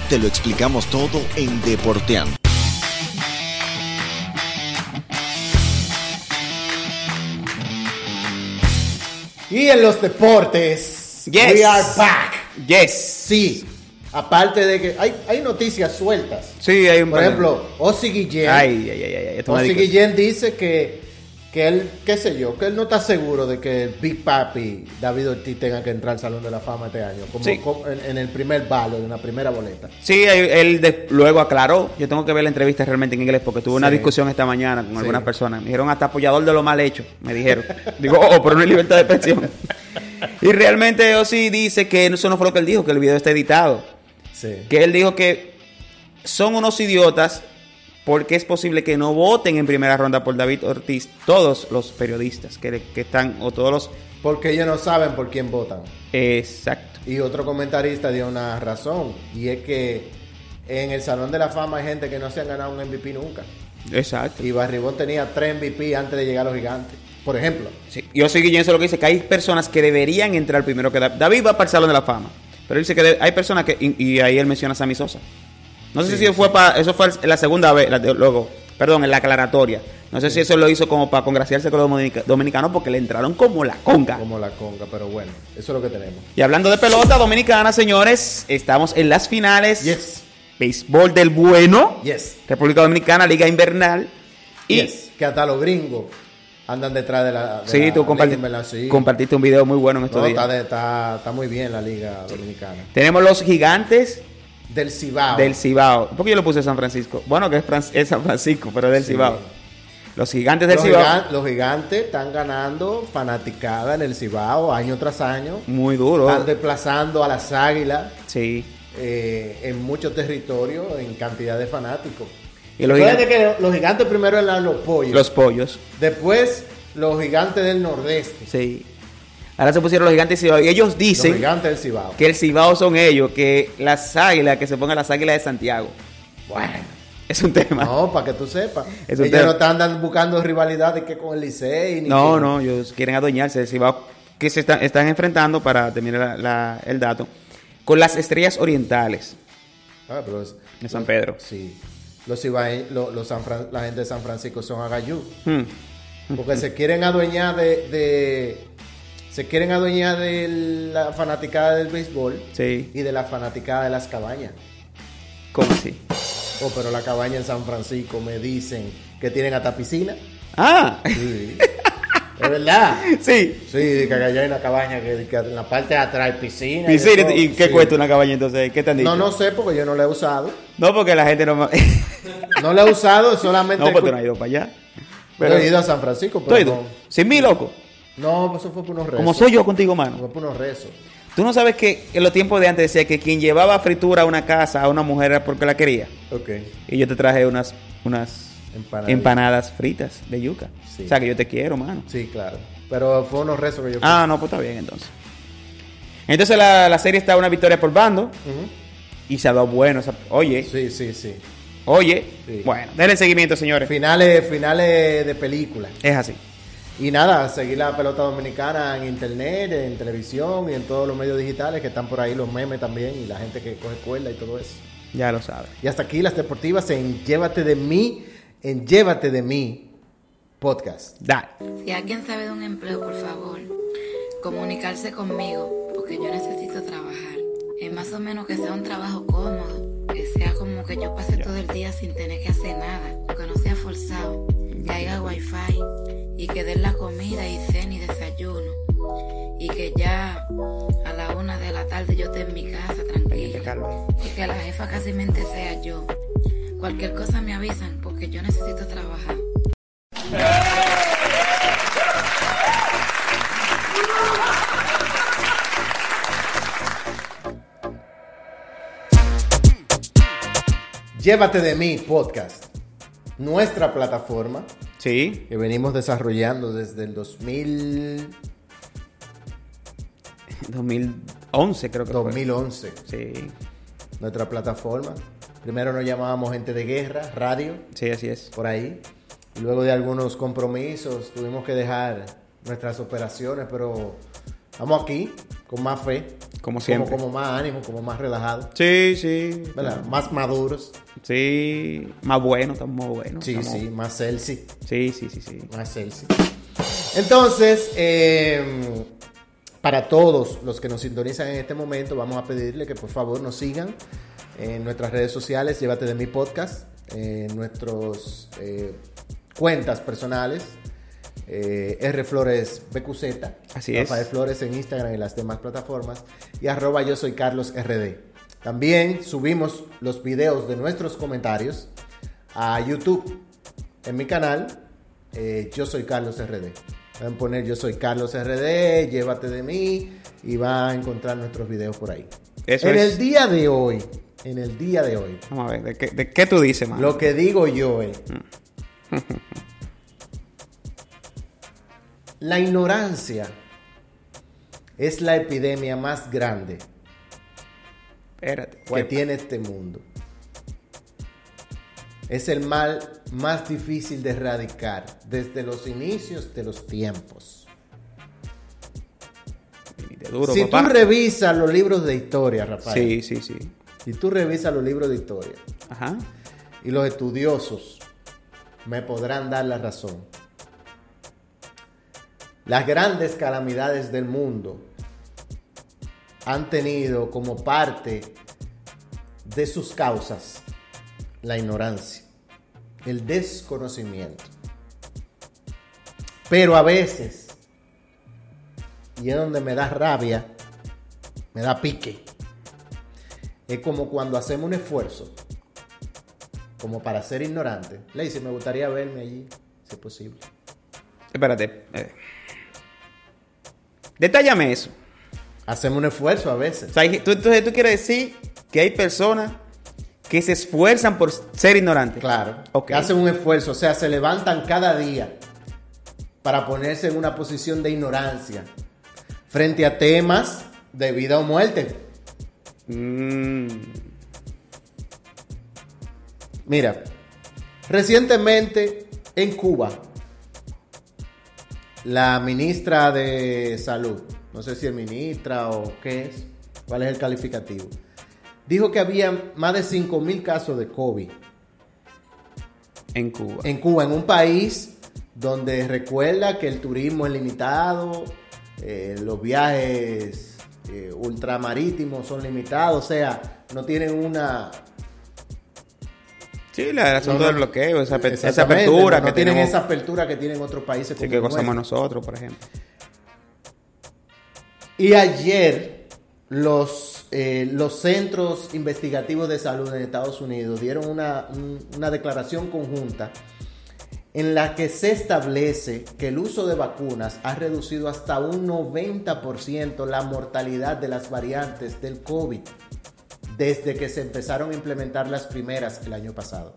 Te lo explicamos todo en Deporteando. Y en los deportes, Yes. we are back. Yes. Sí. Aparte de que hay, hay noticias sueltas. Sí, hay un Por ejemplo, Ozzy Guillén. Ay, ay, ay, ay. Guillén dice que, que él, qué sé yo, que él no está seguro de que el Big Papi David Ortiz tenga que entrar al Salón de la Fama este año, como, Sí. como en, en el primer balo, en la primera boleta. Sí, él, él de- luego aclaró. Yo tengo que ver la entrevista realmente en inglés porque tuve una discusión esta mañana con Sí. algunas personas. Me dijeron hasta apoyador de lo mal hecho. Me dijeron. Digo, oh, pero no hay libertad de expresión. y realmente Ozzy dice que eso no fue lo que él dijo, que el video está editado. Sí. Que él dijo que son unos idiotas porque es posible que no voten en primera ronda por David Ortiz todos los periodistas que, que están, o todos los... Porque ellos no saben por quién votan. Exacto. Y otro comentarista dio una razón, y es que en el Salón de la Fama hay gente que no se han ganado un MVP nunca. Exacto. Y Barribón tenía tres MVP antes de llegar a los gigantes. Por ejemplo. Sí. Yo soy es lo que dice, que hay personas que deberían entrar primero que David. David va para el Salón de la Fama. Pero dice que hay personas que, y, y ahí él menciona a Sammy Sosa. No sé Sí, si fue para, eso fue la segunda vez, la luego, perdón, en la aclaratoria. No sé si eso lo hizo como para congraciarse con los dominica- dominicanos porque le entraron como la conga. Como la conga, pero bueno, eso es lo que tenemos. Y hablando de pelota dominicana, señores, estamos en las finales. Yes. Béisbol del bueno. Yes. República Dominicana, Liga Invernal. Y Yes, que hasta los gringos andan detrás de la. de sí, la tú comparti- sí. compartiste un video muy bueno en estos No, días. está, de- está- está muy bien la liga dominicana. Tenemos los gigantes Del Cibao. del Cibao. ¿Por qué yo lo puse San Francisco? Bueno, que es, Fran- es San Francisco, pero es del Sí. Cibao. Los gigantes del los, Cibao. gigan- los gigantes están ganando fanaticada en el Cibao año tras año. Muy duro. Están desplazando a las águilas Sí. eh, en muchos territorios en cantidad de fanáticos. Y los gigantes- que los gigantes primero eran los pollos. Los pollos. Después los gigantes del nordeste. Sí. Ahora se pusieron los gigantes del Cibao. Y ellos Los dicen gigantes del Cibao. que el Cibao son ellos, que las águilas, que se pongan las águilas de Santiago. Bueno. Es un tema. No, para que tú sepas. Es un Ellos tema. no están andando buscando rivalidades que con el Licey. No, que- no, ellos quieren adueñarse del Cibao que se están, están enfrentando, para terminar la- la- el dato, con las estrellas orientales Ah, pero es- de San Pedro. Sí. Los lo- los San Fran- la gente de San Francisco son agayú. Hmm. Porque se quieren adueñar de, de- se quieren adueñar de la fanaticada del béisbol Sí. y de la fanaticada de las cabañas. ¿Cómo así? Oh, pero la cabaña en San Francisco me dicen que tienen hasta piscina. Ah, Sí. es verdad. sí. Sí, que allá hay una cabaña que, que en la parte de atrás hay piscina. ¿Y, de sí, todo. ¿y qué Sí. cuesta una cabaña entonces? ¿Qué te han dicho? No, no sé porque yo no la he usado. No, porque la gente no... No la he usado, solamente. no, porque no ha ido para allá. Yo he ido a San Francisco, ¿Tú pero has no. Sin mí, loco. No, pues eso fue por unos rezos. Como soy yo contigo, mano. Fue por unos rezos. Tú no sabes que en los tiempos de antes decía que quien llevaba fritura a una casa, a una mujer, era porque la quería. Ok. Y yo te traje unas, unas empanadas fritas de yuca. Sí. O sea, que yo te quiero, mano. Sí, claro. Pero fue unos rezos que yo. Ah, no, pues está bien entonces. Entonces la, la serie está una victoria por bando. Y se ha dado bueno. esa- Oye, Sí, sí, sí. oye. Sí. Bueno, denle seguimiento, señores. Finales, finales de película. Es así. Y nada, seguir la pelota dominicana en internet, en televisión y en todos los medios digitales que están por ahí, los memes también y la gente que coge cuerda y todo eso. Ya lo sabes. Y hasta aquí las deportivas en Llévate de mí, en Llévate de mí podcast. Dale. Si alguien sabe de un empleo, por favor, comunicarse conmigo, porque yo necesito trabajar. Es más o menos que sea un trabajo cómodo, que sea como que yo pase todo el día sin tener que hacer nada, que no sea forzado, que haya wifi y que den la comida y cena y desayuno. Y que ya a la una de la tarde yo esté en mi casa tranquila. Y que la jefa casi mente sea yo. Cualquier cosa me avisan porque yo necesito trabajar. Llévate de mí podcast. Nuestra plataforma Sí. que venimos desarrollando desde el 2000, 2011 creo que fue. 2011. Sí. Nuestra plataforma. Primero nos llamábamos gente de guerra, radio, Sí, así es. por ahí. Y luego de algunos compromisos tuvimos que dejar nuestras operaciones, pero estamos aquí con más fe. Como siempre. Como, como más ánimo, como más relajados. Sí, sí. ¿verdad? Más maduros. Sí. Más bueno, estamos más buenos. Sí, estamos- sí, más Celsi. Sí, sí, sí, sí. Más Celsi. Entonces, eh, para todos los que nos sintonizan en este momento, vamos a pedirle que por favor nos sigan en nuestras redes sociales, Llévate de mi podcast, en nuestras cuentas personales, eh, R Flores BQZ, Así es. Rafael Flores en Instagram y las demás plataformas, y arroba yo soy Carlos RD. También subimos los videos de nuestros comentarios a YouTube en mi canal, eh, yo soy Carlos RD. Pueden poner yo soy Carlos RD, llévate de mí y va a encontrar nuestros videos por ahí. Eso en es. el día de hoy, en el día de hoy. Vamos a ver, ¿de qué, de qué tú dices, mano? Lo que digo yo es, la ignorancia es la epidemia más grande Espérate. que ¿qué- tiene este mundo. Es el mal más difícil de erradicar desde los inicios de los tiempos. de duro, si papá. tú revisas los libros de historia, Rafael. Sí, sí, sí. Si tú revisas los libros de historia Ajá. y los estudiosos me podrán dar la razón. Las grandes calamidades del mundo han tenido como parte de sus causas la ignorancia, el desconocimiento. Pero a veces, y es donde me da rabia, me da pique, es como cuando hacemos un esfuerzo como para ser ignorante. Lacey, me gustaría verme allí, si es posible. Espérate. eh. Detállame eso. Hacemos un esfuerzo a veces. O sea, hay- tú, entonces tú quieres decir que hay personas que se esfuerzan por ser ignorantes. Claro. Ok. Que hacen un esfuerzo, o sea, se levantan cada día para ponerse en una posición de ignorancia frente a temas de vida o muerte. Mm, Mira, recientemente en Cuba, la ministra de Salud, no sé si es ministra o qué es, cuál es el calificativo, dijo que había más de 5 mil casos de COVID en Cuba. en Cuba, en un país donde recuerda que el turismo es limitado, eh, los viajes eh, ultramarítimos son limitados, o sea, no tienen una... Sí, la, el asunto no, del bloqueo, esa, apertura no, no que tienen tenemos, esa apertura que tienen otros países sí, como que el gozamos nosotros, por ejemplo. Y ayer los, eh, los centros investigativos de salud en Estados Unidos dieron una, un- una declaración conjunta en la que se establece que el uso de vacunas ha reducido hasta un 90% la mortalidad de las variantes del COVID desde que se empezaron a implementar las primeras el año pasado.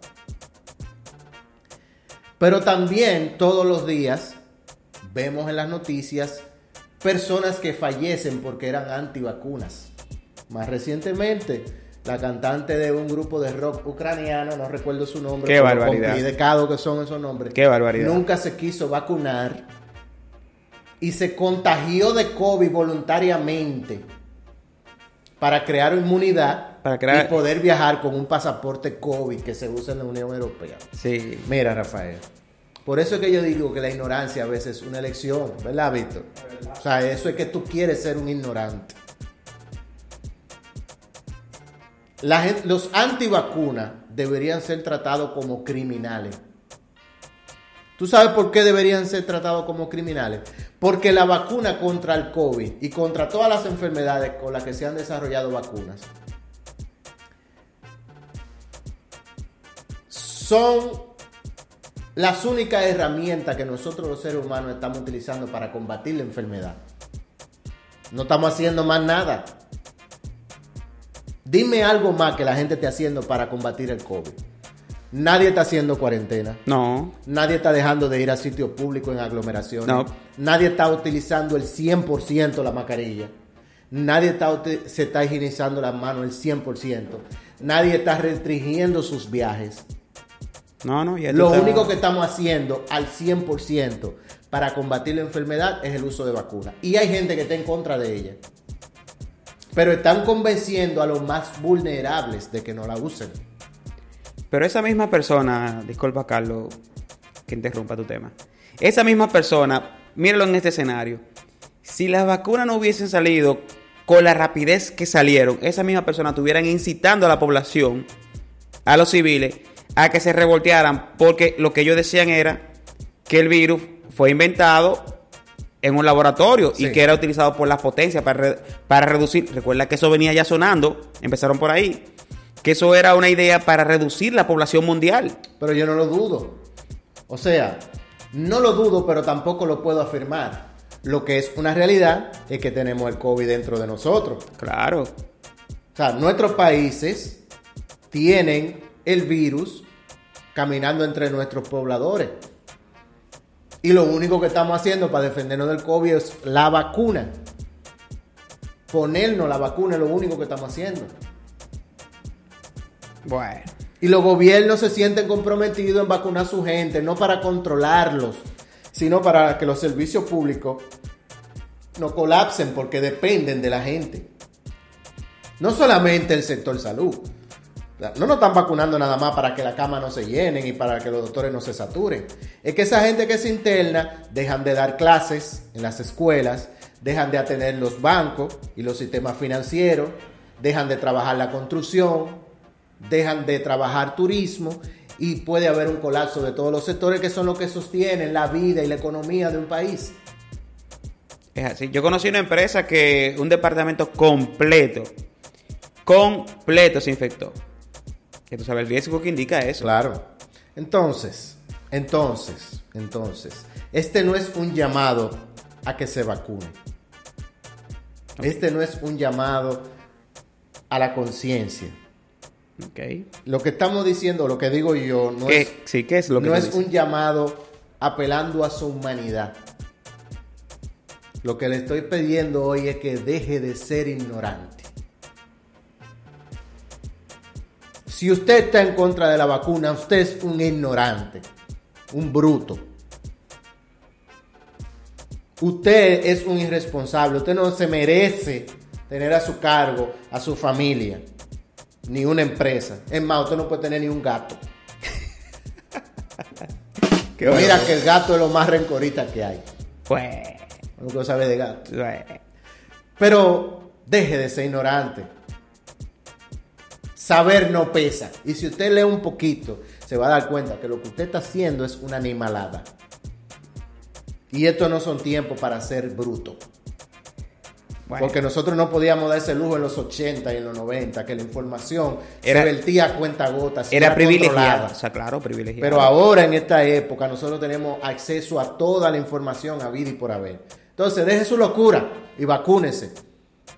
Pero también todos los días vemos en las noticias personas que fallecen porque eran antivacunas. Más recientemente, la cantante de un grupo de rock ucraniano, no recuerdo su nombre, Qué barbaridad. complicado que son esos nombres. Qué barbaridad. Nunca se quiso vacunar y se contagió de COVID voluntariamente para crear inmunidad Para crear- y poder viajar con un pasaporte COVID que se usa en la Unión Europea. Sí. Mira, Rafael. Por eso es que yo digo que la ignorancia a veces es una elección, ¿verdad, Víctor? O sea, eso es que tú quieres ser un ignorante. La gen- los antivacunas deberían ser tratados como criminales. ¿Tú sabes por qué deberían ser tratados como criminales? Porque la vacuna contra el COVID y contra todas las enfermedades con las que se han desarrollado vacunas son las únicas herramientas que nosotros los seres humanos estamos utilizando para combatir la enfermedad. No estamos haciendo más nada. Dime algo más que la gente esté haciendo para combatir el COVID. Nadie está haciendo cuarentena. No. Nadie está dejando de ir a sitios públicos en aglomeraciones. No. Nadie está utilizando el 100% la mascarilla. Nadie está, se está higienizando las manos el 100%. Nadie está restringiendo sus viajes. No, no. Ya Lo único que estamos haciendo al 100% para combatir la enfermedad es el uso de vacunas. Y hay gente que está en contra de ella. Pero están convenciendo a los más vulnerables de que no la usen. Pero esa misma persona, disculpa Carlos que interrumpa tu tema, esa misma persona, míralo en este escenario, si las vacunas no hubiesen salido con la rapidez que salieron, esa misma persona estuvieran incitando a la población, a los civiles, a que se revoltearan, porque lo que ellos decían era que el virus fue inventado en un laboratorio y que era utilizado por las potencias para, re- para reducir, recuerda que eso venía ya sonando, empezaron por ahí, que eso era una idea para reducir la población mundial. Pero yo no lo dudo. O sea, no lo dudo, pero tampoco lo puedo afirmar. Lo que es una realidad es que tenemos el COVID dentro de nosotros. Claro. O sea, nuestros países tienen el virus caminando entre nuestros pobladores. Y lo único que estamos haciendo para defendernos del COVID es la vacuna. Ponernos la vacuna es lo único que estamos haciendo. Bueno. Y los gobiernos se sienten comprometidos en vacunar a su gente, no para controlarlos, sino para que los servicios públicos no colapsen porque dependen de la gente. No solamente el sector salud. No nos están vacunando nada más para que la cama no se llenen y para que los doctores no se saturen. Es que esa gente que se interna dejan de dar clases en las escuelas, dejan de atender los bancos y los sistemas financieros, dejan de trabajar la construcción, dejan de trabajar turismo y puede haber un colapso de todos los sectores que son los que sostienen la vida y la economía de un país. Es así. Yo conocí una empresa que un departamento completo, completo se infectó. Que tú sabes el riesgo que indica eso. Claro. Entonces, entonces, entonces, este no es un llamado a que se vacune. Este no es un llamado a la conciencia. Okay. Lo que estamos diciendo, lo que digo yo, no ¿Qué? es, Sí, ¿qué es lo que no es un llamado apelando a su humanidad. Lo que le estoy pidiendo hoy es que deje de ser ignorante. Si usted está en contra de la vacuna, usted es un ignorante, un bruto. Usted es un irresponsable, usted no se merece tener a su cargo a su familia, ni una empresa. Es más, usted no puede tener ni un gato. Qué bueno. Mira que el gato es lo más rencorita que hay. Pues, que no sabe de gato. pues, Pero deje de ser ignorante. Saber no pesa. Y si usted lee un poquito, se va a dar cuenta que lo que usted está haciendo es una animalada. Y esto no son tiempos para ser bruto. Bueno. Porque nosotros no podíamos dar ese lujo en los 80 y en los 90, que la información Era- se vertía a cuenta gotas. Era privilegiada. controlada. O sea, claro, privilegiada. Pero ahora en esta época nosotros tenemos acceso a toda la información a vida y por haber. Entonces deje su locura y vacúnese.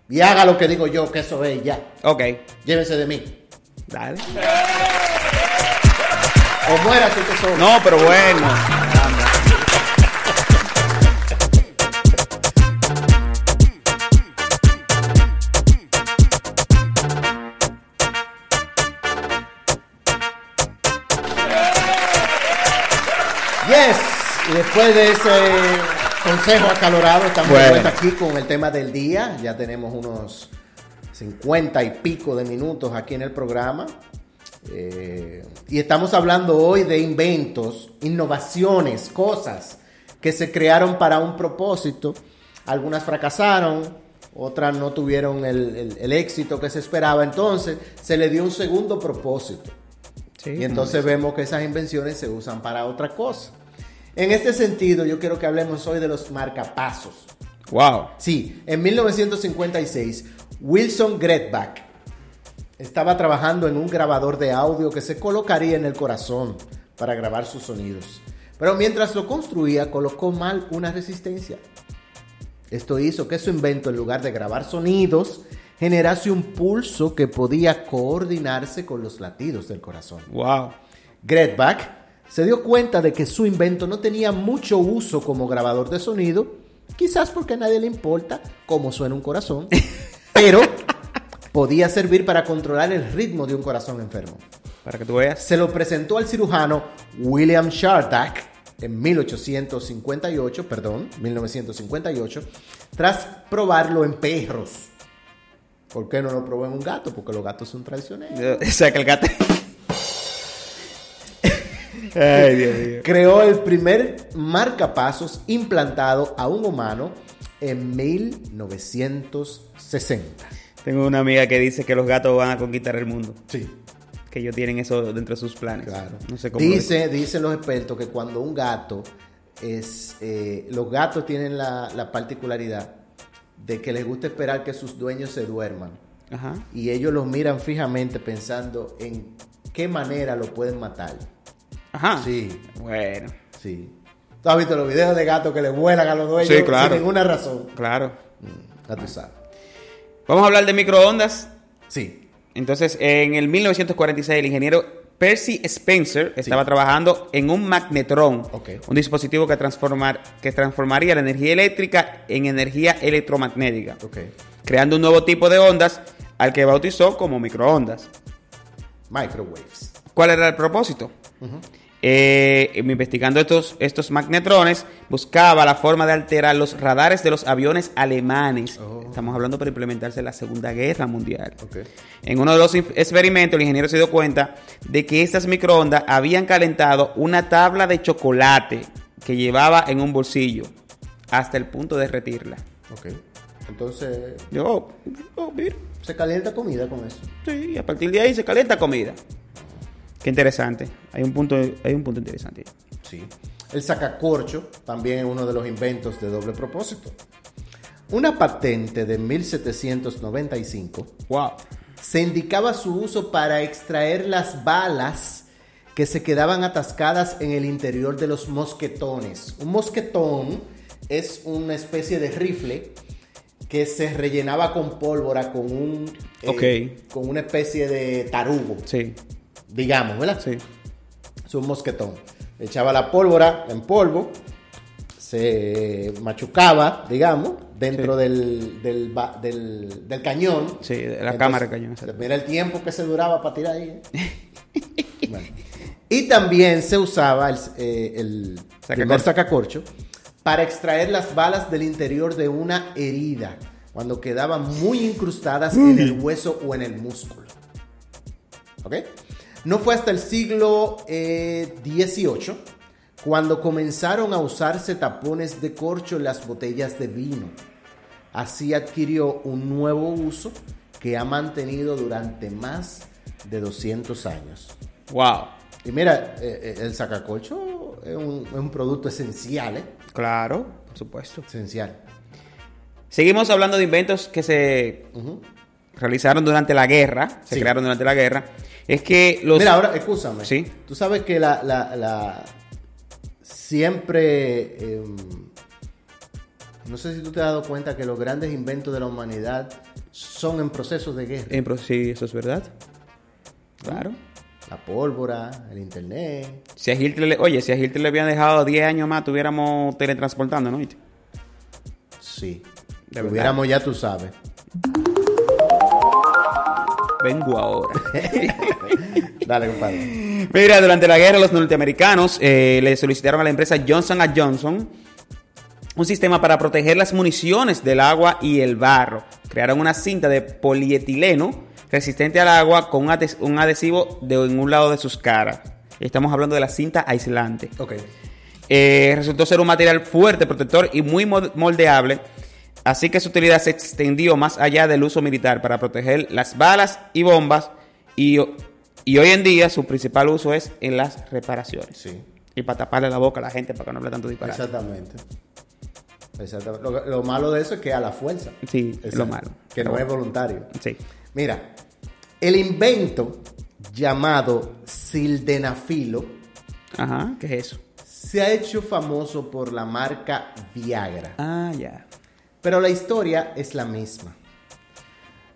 Y haga lo que digo yo, que eso es ya. Ok, Llévense de mí. dale. O muera si usted solo. No, pero bueno. Y después de ese consejo acalorado, estamos de aquí con el tema del día. Ya tenemos unos 50 y pico de minutos aquí en el programa. Eh, y estamos hablando hoy de inventos, innovaciones, cosas que se crearon para un propósito. Algunas fracasaron, otras no tuvieron el, el- el éxito que se esperaba. Entonces se le dio un segundo propósito. Sí, Y entonces vemos que esas invenciones se usan para otra cosa. En este sentido, yo quiero que hablemos hoy de los marcapasos. Wow. Sí, en 1956, Wilson Gretbach estaba trabajando en un grabador de audio que se colocaría en el corazón para grabar sus sonidos. Pero mientras lo construía, colocó mal una resistencia. Esto hizo que su invento, en lugar de grabar sonidos, generase un pulso que podía coordinarse con los latidos del corazón. Wow. Gretbach se dio cuenta de que su invento no tenía mucho uso como grabador de sonido, quizás porque a nadie le importa cómo suena un corazón, pero podía servir para controlar el ritmo de un corazón enfermo. Para que tú veas. Se lo presentó al cirujano William Shardak en 1858, perdón, 1958, tras probarlo en perros. ¿Por qué no lo probó en un gato? Porque los gatos son traicioneros. O sea, que el gato. Ay, Dios mío. creó el primer marcapasos implantado a un humano en 1960. Tengo una amiga que dice que los gatos van a conquistar el mundo. Sí. Que ellos tienen eso dentro de sus planes. Claro. No sé cómo. lo Dice, dicen los expertos que cuando un gato es... eh, los gatos tienen la, la particularidad de que les gusta esperar que sus dueños se duerman. Ajá. Y ellos los miran fijamente pensando en qué manera lo pueden matar. Ajá. Sí, Bueno. sí. ¿Tú has visto los videos de gatos que le vuelan a los dueños Sí, claro. sin ninguna razón? Claro. Tú sabes. Vamos a hablar de microondas. Sí. Entonces, en el 1946, el ingeniero Percy Spencer estaba trabajando en un magnetrón, un dispositivo que, transformar, que transformaría la energía eléctrica en energía electromagnética, creando un nuevo tipo de ondas al que bautizó como microondas. Microwaves. ¿Cuál era el propósito? Eh, investigando estos, estos magnetrones, buscaba la forma de alterar los radares de los aviones alemanes. Oh. Estamos hablando para implementarse en la Segunda Guerra Mundial. En uno de los experimentos, el ingeniero se dio cuenta de que estas microondas habían calentado una tabla de chocolate que llevaba en un bolsillo hasta el punto de derretirla. Entonces. Yo. Se calienta comida con eso. Sí, a partir de ahí se calienta comida. Qué interesante. Hay un punto, hay un punto interesante. Sí. El sacacorcho también es uno de los inventos de doble propósito. Una patente de 1795 wow. se indicaba su uso para extraer las balas que se quedaban atascadas en el interior de los mosquetones. Un mosquetón es una especie de rifle que se rellenaba con pólvora con un eh, con una especie de tarugo. Sí. Digamos, ¿verdad? Sí. Es un mosquetón. Echaba la pólvora en polvo, se machucaba, digamos, dentro del, del, del, del, cañón. Sí, de la Entonces, cámara de cañón. Mira el tiempo que se duraba para tirar ahí. ¿eh? bueno. Y también se usaba el, eh, el Sacacorcho. primer sacacorcho para extraer las balas del interior de una herida cuando quedaban muy incrustadas en el hueso o en el músculo. ¿Ok? No fue hasta el siglo eh, XVIII cuando comenzaron a usarse tapones de corcho en las botellas de vino. Así adquirió un nuevo uso que ha mantenido durante más de 200 años. ¡Wow! Y mira, eh, el sacacorcho es un, es un producto esencial, ¿eh? Claro, por supuesto. Esencial. Seguimos hablando de inventos que se uh -huh. realizaron durante la guerra, se Sí. crearon durante la guerra. Es que los... Mira, ahora, escúchame. Sí. Tú sabes que la, la- la- siempre... eh, no sé si tú te has dado cuenta que los grandes inventos de la humanidad son en procesos de guerra. En pro- sí, eso es verdad. Claro. La pólvora, el internet. Si a Hitler, le- oye, si a Hitler le habían dejado 10 años más, tuviéramos teletransportando, ¿no? Sí. De verdad. Hubiéramos ya, tú sabes. Vengo ahora. Dale, compadre. Mira, durante la guerra los norteamericanos eh, le solicitaron a la empresa Johnson Johnson un sistema para proteger las municiones del agua y el barro. Crearon una cinta de polietileno resistente al agua con un adhesivo de, en un lado de sus caras. Estamos hablando de la cinta aislante. Ok. Eh, resultó ser un material fuerte, protector y muy moldeable. Así que su utilidad se extendió más allá del uso militar para proteger las balas y bombas. Y, y hoy en día su principal uso es en las reparaciones. Sí. Y para taparle la boca a la gente para que no hable tanto disparate. Exactamente. Exactamente. Lo, lo malo de eso es que a la fuerza. Sí, es lo malo. Que no es voluntario. Sí. Mira, el invento llamado sildenafilo Ajá, ¿qué es eso? se ha hecho famoso por la marca Viagra. Ah, ya. Pero la historia es la misma.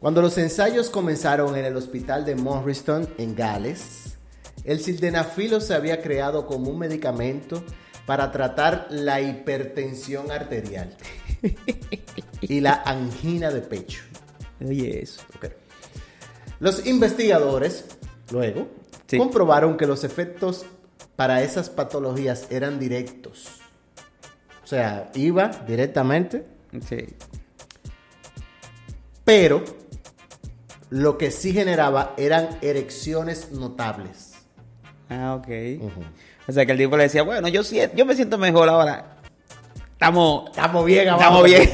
Cuando los ensayos comenzaron en el hospital de Morriston, en Gales, el sildenafilo se había creado como un medicamento para tratar la hipertensión arterial y la angina de pecho. Oye, eso. Ok. Los investigadores, luego, Sí. comprobaron que los efectos para esas patologías eran directos. O sea, iba directamente Sí. pero lo que sí generaba eran erecciones notables. Ah, ok. O sea que el tipo le decía, bueno, yo, sí- yo me siento mejor ahora. Estamos, Estamos bien estamos bien.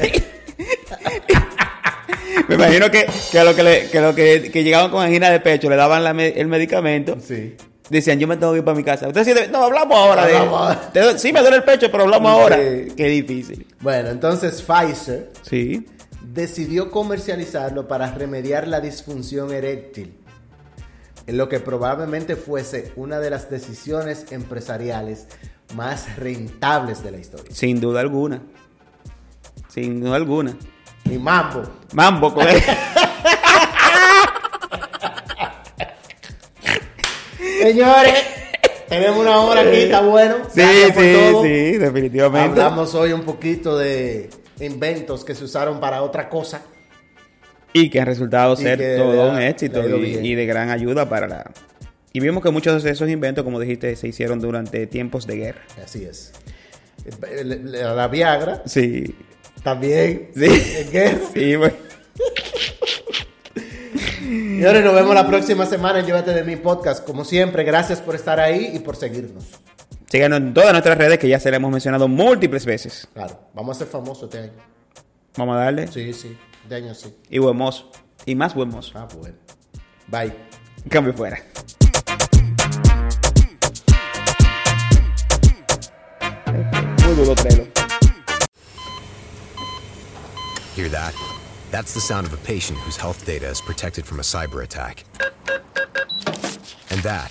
me imagino que, que a lo que, le- que, lo que, que llegaban con angina de pecho le daban la el medicamento. Sí. Decían, yo me tengo que ir para mi casa. Usted debe- no, hablamos ahora. de- ahora. Sí, me duele el pecho, pero hablamos ahora. Qué difícil. Bueno, entonces Pfizer Sí. Decidió comercializarlo para remediar la disfunción eréctil, en lo que probablemente fuese una de las decisiones empresariales más rentables de la historia. Sin duda alguna. Sin duda alguna. Y mambo. Mambo, con él. Señores, tenemos una hora aquí, está bueno. Sí, sí, todo. sí, definitivamente. Hablamos hoy un poquito de inventos que se usaron para otra cosa. Y que han resultado Y ser todo un éxito y, y de gran ayuda para la... Y vimos que muchos de esos inventos, como dijiste, se hicieron durante tiempos de guerra. Así es. La, la Viagra Sí. también. Sí. en guerra. Sí, bueno. Señores, nos vemos la próxima semana en Llévate de mi podcast. Como siempre, gracias por estar ahí y por seguirnos. Síganos en todas nuestras redes que ya se le hemos mencionado múltiples veces. Claro, vamos a ser famosos este año. Vamos a darle. Sí, sí, de año sí. Y buen mozo. Y más buen mozo. Ah, bueno. Bye. Cambio fuera. Muy duro, Trello. Hear that? That's the sound of a patient whose health data is protected from a cyber attack. And that,